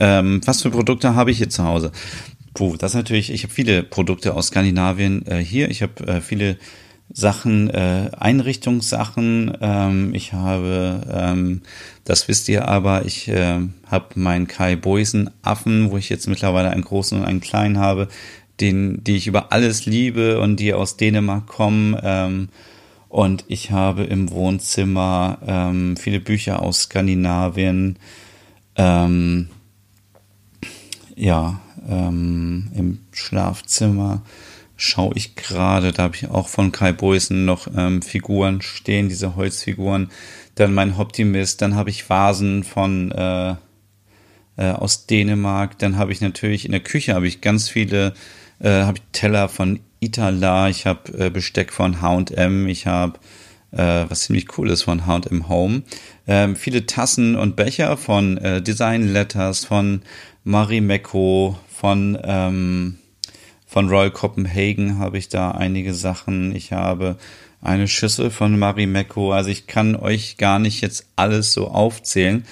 ähm, was für Produkte habe ich hier zu Hause? Puh, das natürlich, ich habe viele Produkte aus Skandinavien äh, hier. Ich habe äh, viele Sachen, äh, Einrichtungssachen. Ähm, ich habe, ähm, das wisst ihr aber, ich äh, habe meinen Kai Boysen Affen, wo ich jetzt mittlerweile einen großen und einen kleinen habe, den, die ich über alles liebe und die aus Dänemark kommen. Ähm, und ich habe im Wohnzimmer ähm, viele Bücher aus Skandinavien. Ähm, ja, ähm, im Schlafzimmer schaue ich gerade, da habe ich auch von Kai Boysen noch ähm, Figuren stehen, diese Holzfiguren. Dann mein Optimist, dann habe ich Vasen von äh, äh, aus Dänemark, dann habe ich natürlich in der Küche habe ich ganz viele, äh, habe ich Teller von Itala, ich habe äh, Besteck von H&M, ich habe äh, was ziemlich cool ist von H&M Home, ähm, viele Tassen und Becher von äh, Design Letters, von Marimekko, von, ähm, von Royal Copenhagen habe ich da einige Sachen. Ich habe eine Schüssel von Marimekko. Also ich kann euch gar nicht jetzt alles so aufzählen.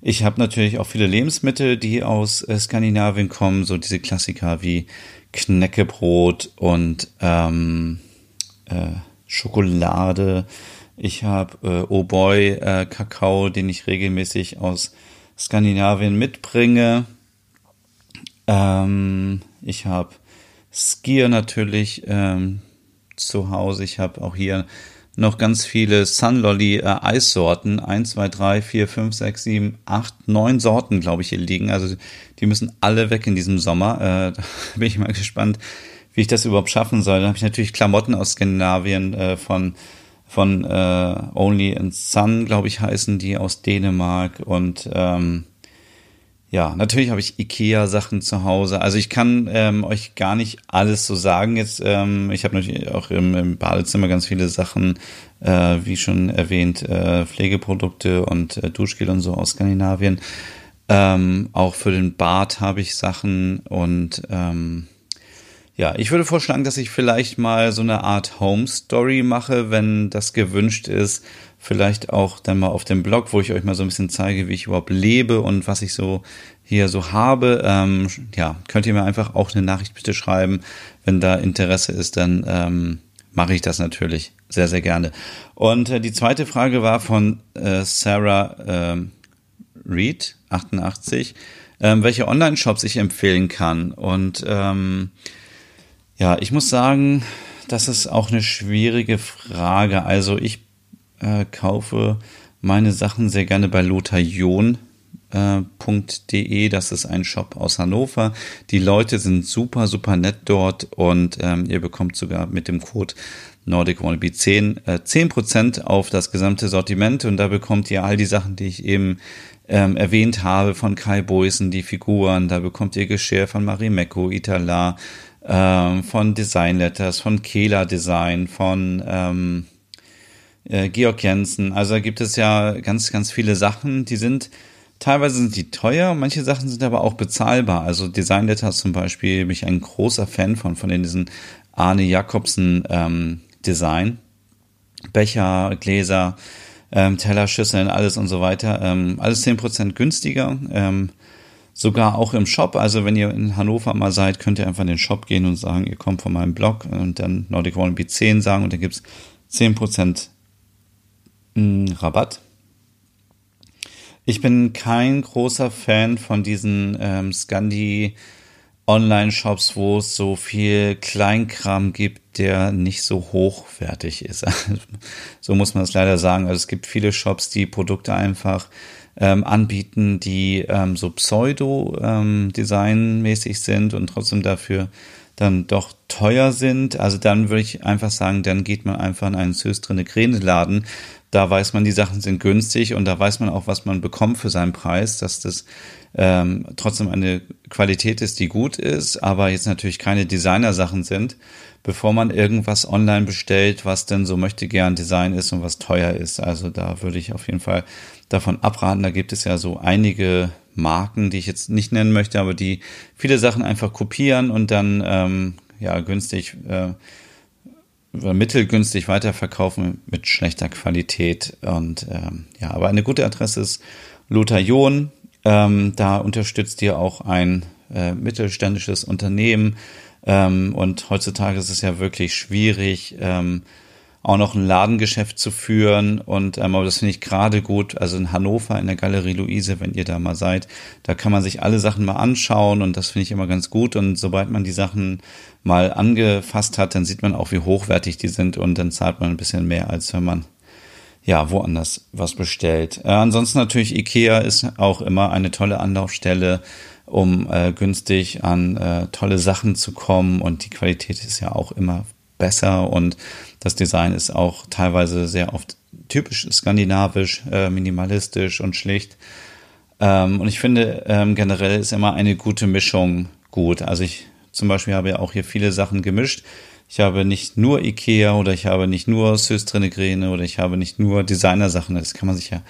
Ich habe natürlich auch viele Lebensmittel, die aus äh, Skandinavien kommen, so diese Klassiker wie Knäckebrot und ähm, äh, Schokolade. Ich habe äh, Oh Boy äh, Kakao, den ich regelmäßig aus Skandinavien mitbringe. Ähm, ich habe Skier natürlich ähm, zu Hause. Ich habe auch hier noch ganz viele Sunlolly äh, Eissorten. 1, 2, 3, 4, 5, 6, 7, 8, 9 Sorten, glaube ich, hier liegen. Also die müssen alle weg in diesem Sommer. Äh, da bin ich mal gespannt, wie ich das überhaupt schaffen soll. Dann habe ich natürlich Klamotten aus Skandinavien äh, von von äh, Only in Sun, glaube ich, heißen die aus Dänemark und ähm, ja, natürlich habe ich IKEA-Sachen zu Hause. Also ich kann ähm, euch gar nicht alles so sagen jetzt. Ähm, ich habe natürlich auch im, im, Badezimmer ganz viele Sachen, äh, wie schon erwähnt, äh, Pflegeprodukte und äh, Duschgel und so aus Skandinavien. Ähm, auch für den Bad habe ich Sachen und ähm, ja, ich würde vorschlagen, dass ich vielleicht mal so eine Art Home Story mache, wenn das gewünscht ist vielleicht auch dann mal auf dem Blog, wo ich euch mal so ein bisschen zeige, wie ich überhaupt lebe und was ich so hier so habe. Ähm, ja, könnt ihr mir einfach auch eine Nachricht bitte schreiben. Wenn da Interesse ist, dann ähm, mache ich das natürlich sehr, sehr gerne. Und äh, die zweite Frage war von äh, Sarah äh, Reed, 88, ähm, welche Online-Shops ich empfehlen kann. Und ähm, ja, ich muss sagen, das ist auch eine schwierige Frage. Also ich äh, kaufe meine Sachen sehr gerne bei lotharion.de. Das ist ein Shop aus Hannover. Die Leute sind super, super nett dort und ähm, ihr bekommt sogar mit dem Code Nordic Wannabe 10 äh, 10% auf das gesamte Sortiment und da bekommt ihr all die Sachen, die ich eben ähm, erwähnt habe von Kai Boysen, die Figuren, da bekommt ihr Geschirr von Marimekko, Itala, ähm, von Design Letters, von Kela Design, von ähm, äh, Georg Jensen. Also da gibt es ja ganz, ganz viele Sachen, die sind, teilweise sind die teuer, manche Sachen sind aber auch bezahlbar. Also Design Letters zum Beispiel bin ich ein großer Fan von, von diesen Arne Jacobsen ähm, Design. Becher, Gläser, ähm, Teller, Schüsseln, alles und so weiter. Ähm, alles zehn Prozent günstiger. Ähm, sogar auch im Shop. Also wenn ihr in Hannover mal seid, könnt ihr einfach in den Shop gehen und sagen, ihr kommt von meinem Blog und dann Nordic Wannabe 10 sagen und dann gibt's zehn Prozent Rabatt. Ich bin kein großer Fan von diesen ähm, Scandi Online-Shops, wo es so viel Kleinkram gibt, der nicht so hochwertig ist. so muss man es leider sagen. Also es gibt viele Shops, die Produkte einfach ähm, anbieten, die ähm, so pseudo-designmäßig ähm, sind und trotzdem dafür dann doch teuer sind. Also dann würde ich einfach sagen, dann geht man einfach in einen Söstrine Laden, da weiß man, die Sachen sind günstig und da weiß man auch, was man bekommt für seinen Preis, dass das ähm, trotzdem eine Qualität ist, die gut ist, aber jetzt natürlich keine Designer-Sachen sind, bevor man irgendwas online bestellt, was denn so möchte gern Design ist und was teuer ist. Also da würde ich auf jeden Fall davon abraten. Da gibt es ja so einige Marken, die ich jetzt nicht nennen möchte, aber die viele Sachen einfach kopieren und dann ähm, ja günstig äh, mittelgünstig weiterverkaufen mit schlechter Qualität. Und ähm, ja, aber eine gute Adresse ist Lotharion. Ähm, da unterstützt ihr auch ein äh, mittelständisches Unternehmen. Ähm, und heutzutage ist es ja wirklich schwierig, ähm, auch noch ein Ladengeschäft zu führen. Und ähm, aber das finde ich gerade gut. Also in Hannover in der Galerie Luise, wenn ihr da mal seid, da kann man sich alle Sachen mal anschauen und das finde ich immer ganz gut. Und sobald man die Sachen mal angefasst hat, dann sieht man auch, wie hochwertig die sind und dann zahlt man ein bisschen mehr, als wenn man ja woanders was bestellt. Äh, ansonsten natürlich Ikea ist auch immer eine tolle Anlaufstelle, um äh, günstig an äh, tolle Sachen zu kommen und die Qualität ist ja auch immer besser und das Design ist auch teilweise sehr oft typisch skandinavisch, äh, minimalistisch und schlicht. Ähm, und ich finde ähm, generell ist immer eine gute Mischung gut. Also ich zum Beispiel habe ja auch hier viele Sachen gemischt. Ich habe nicht nur Ikea oder ich habe nicht nur Söstrine oder ich habe nicht nur Designer-Sachen. Das kann man sich ja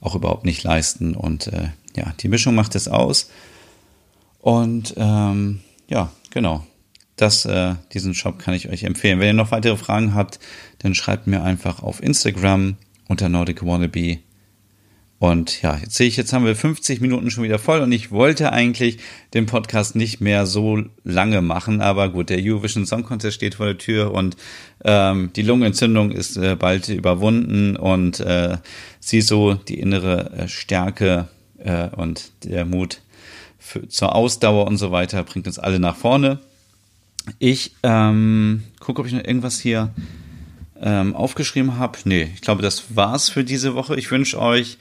auch überhaupt nicht leisten. Und äh, ja, die Mischung macht es aus. Und ähm, ja, genau. Das, äh, diesen Shop kann ich euch empfehlen. Wenn ihr noch weitere Fragen habt, dann schreibt mir einfach auf Instagram unter Nordic Wannabe und ja, jetzt sehe ich, jetzt haben wir 50 Minuten schon wieder voll und ich wollte eigentlich den Podcast nicht mehr so lange machen, aber gut, der Eurovision Song Contest steht vor der Tür und ähm, die Lungenentzündung ist äh, bald überwunden und äh, sie so die innere äh, Stärke äh, und der Mut für, zur Ausdauer und so weiter bringt uns alle nach vorne. Ich ähm, gucke, ob ich noch irgendwas hier ähm, aufgeschrieben habe. Nee, ich glaube, das war's für diese Woche. Ich wünsche euch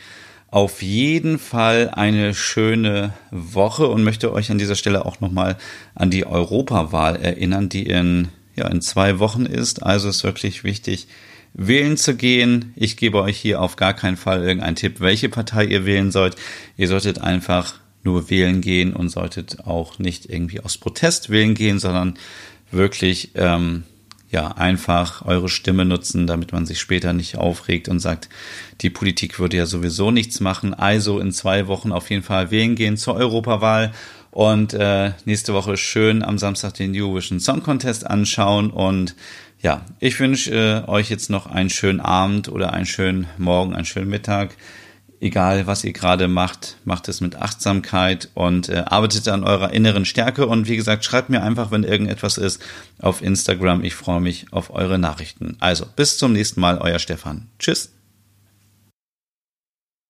auf jeden Fall eine schöne Woche und möchte euch an dieser Stelle auch nochmal an die Europawahl erinnern, die in, ja, in zwei Wochen ist. Also ist wirklich wichtig, wählen zu gehen. Ich gebe euch hier auf gar keinen Fall irgendeinen Tipp, welche Partei ihr wählen sollt. Ihr solltet einfach nur wählen gehen und solltet auch nicht irgendwie aus Protest wählen gehen, sondern wirklich ähm, ja einfach eure Stimme nutzen, damit man sich später nicht aufregt und sagt, die Politik würde ja sowieso nichts machen. Also in zwei Wochen auf jeden Fall wählen gehen zur Europawahl und äh, nächste Woche schön am Samstag den Eurovision Song Contest anschauen und ja, ich wünsche äh, euch jetzt noch einen schönen Abend oder einen schönen Morgen, einen schönen Mittag egal was ihr gerade macht, macht es mit Achtsamkeit und äh, arbeitet an eurer inneren Stärke. Und wie gesagt, schreibt mir einfach, wenn irgendetwas ist, auf Instagram. Ich freue mich auf eure Nachrichten. Also, bis zum nächsten Mal, euer Stefan. Tschüss.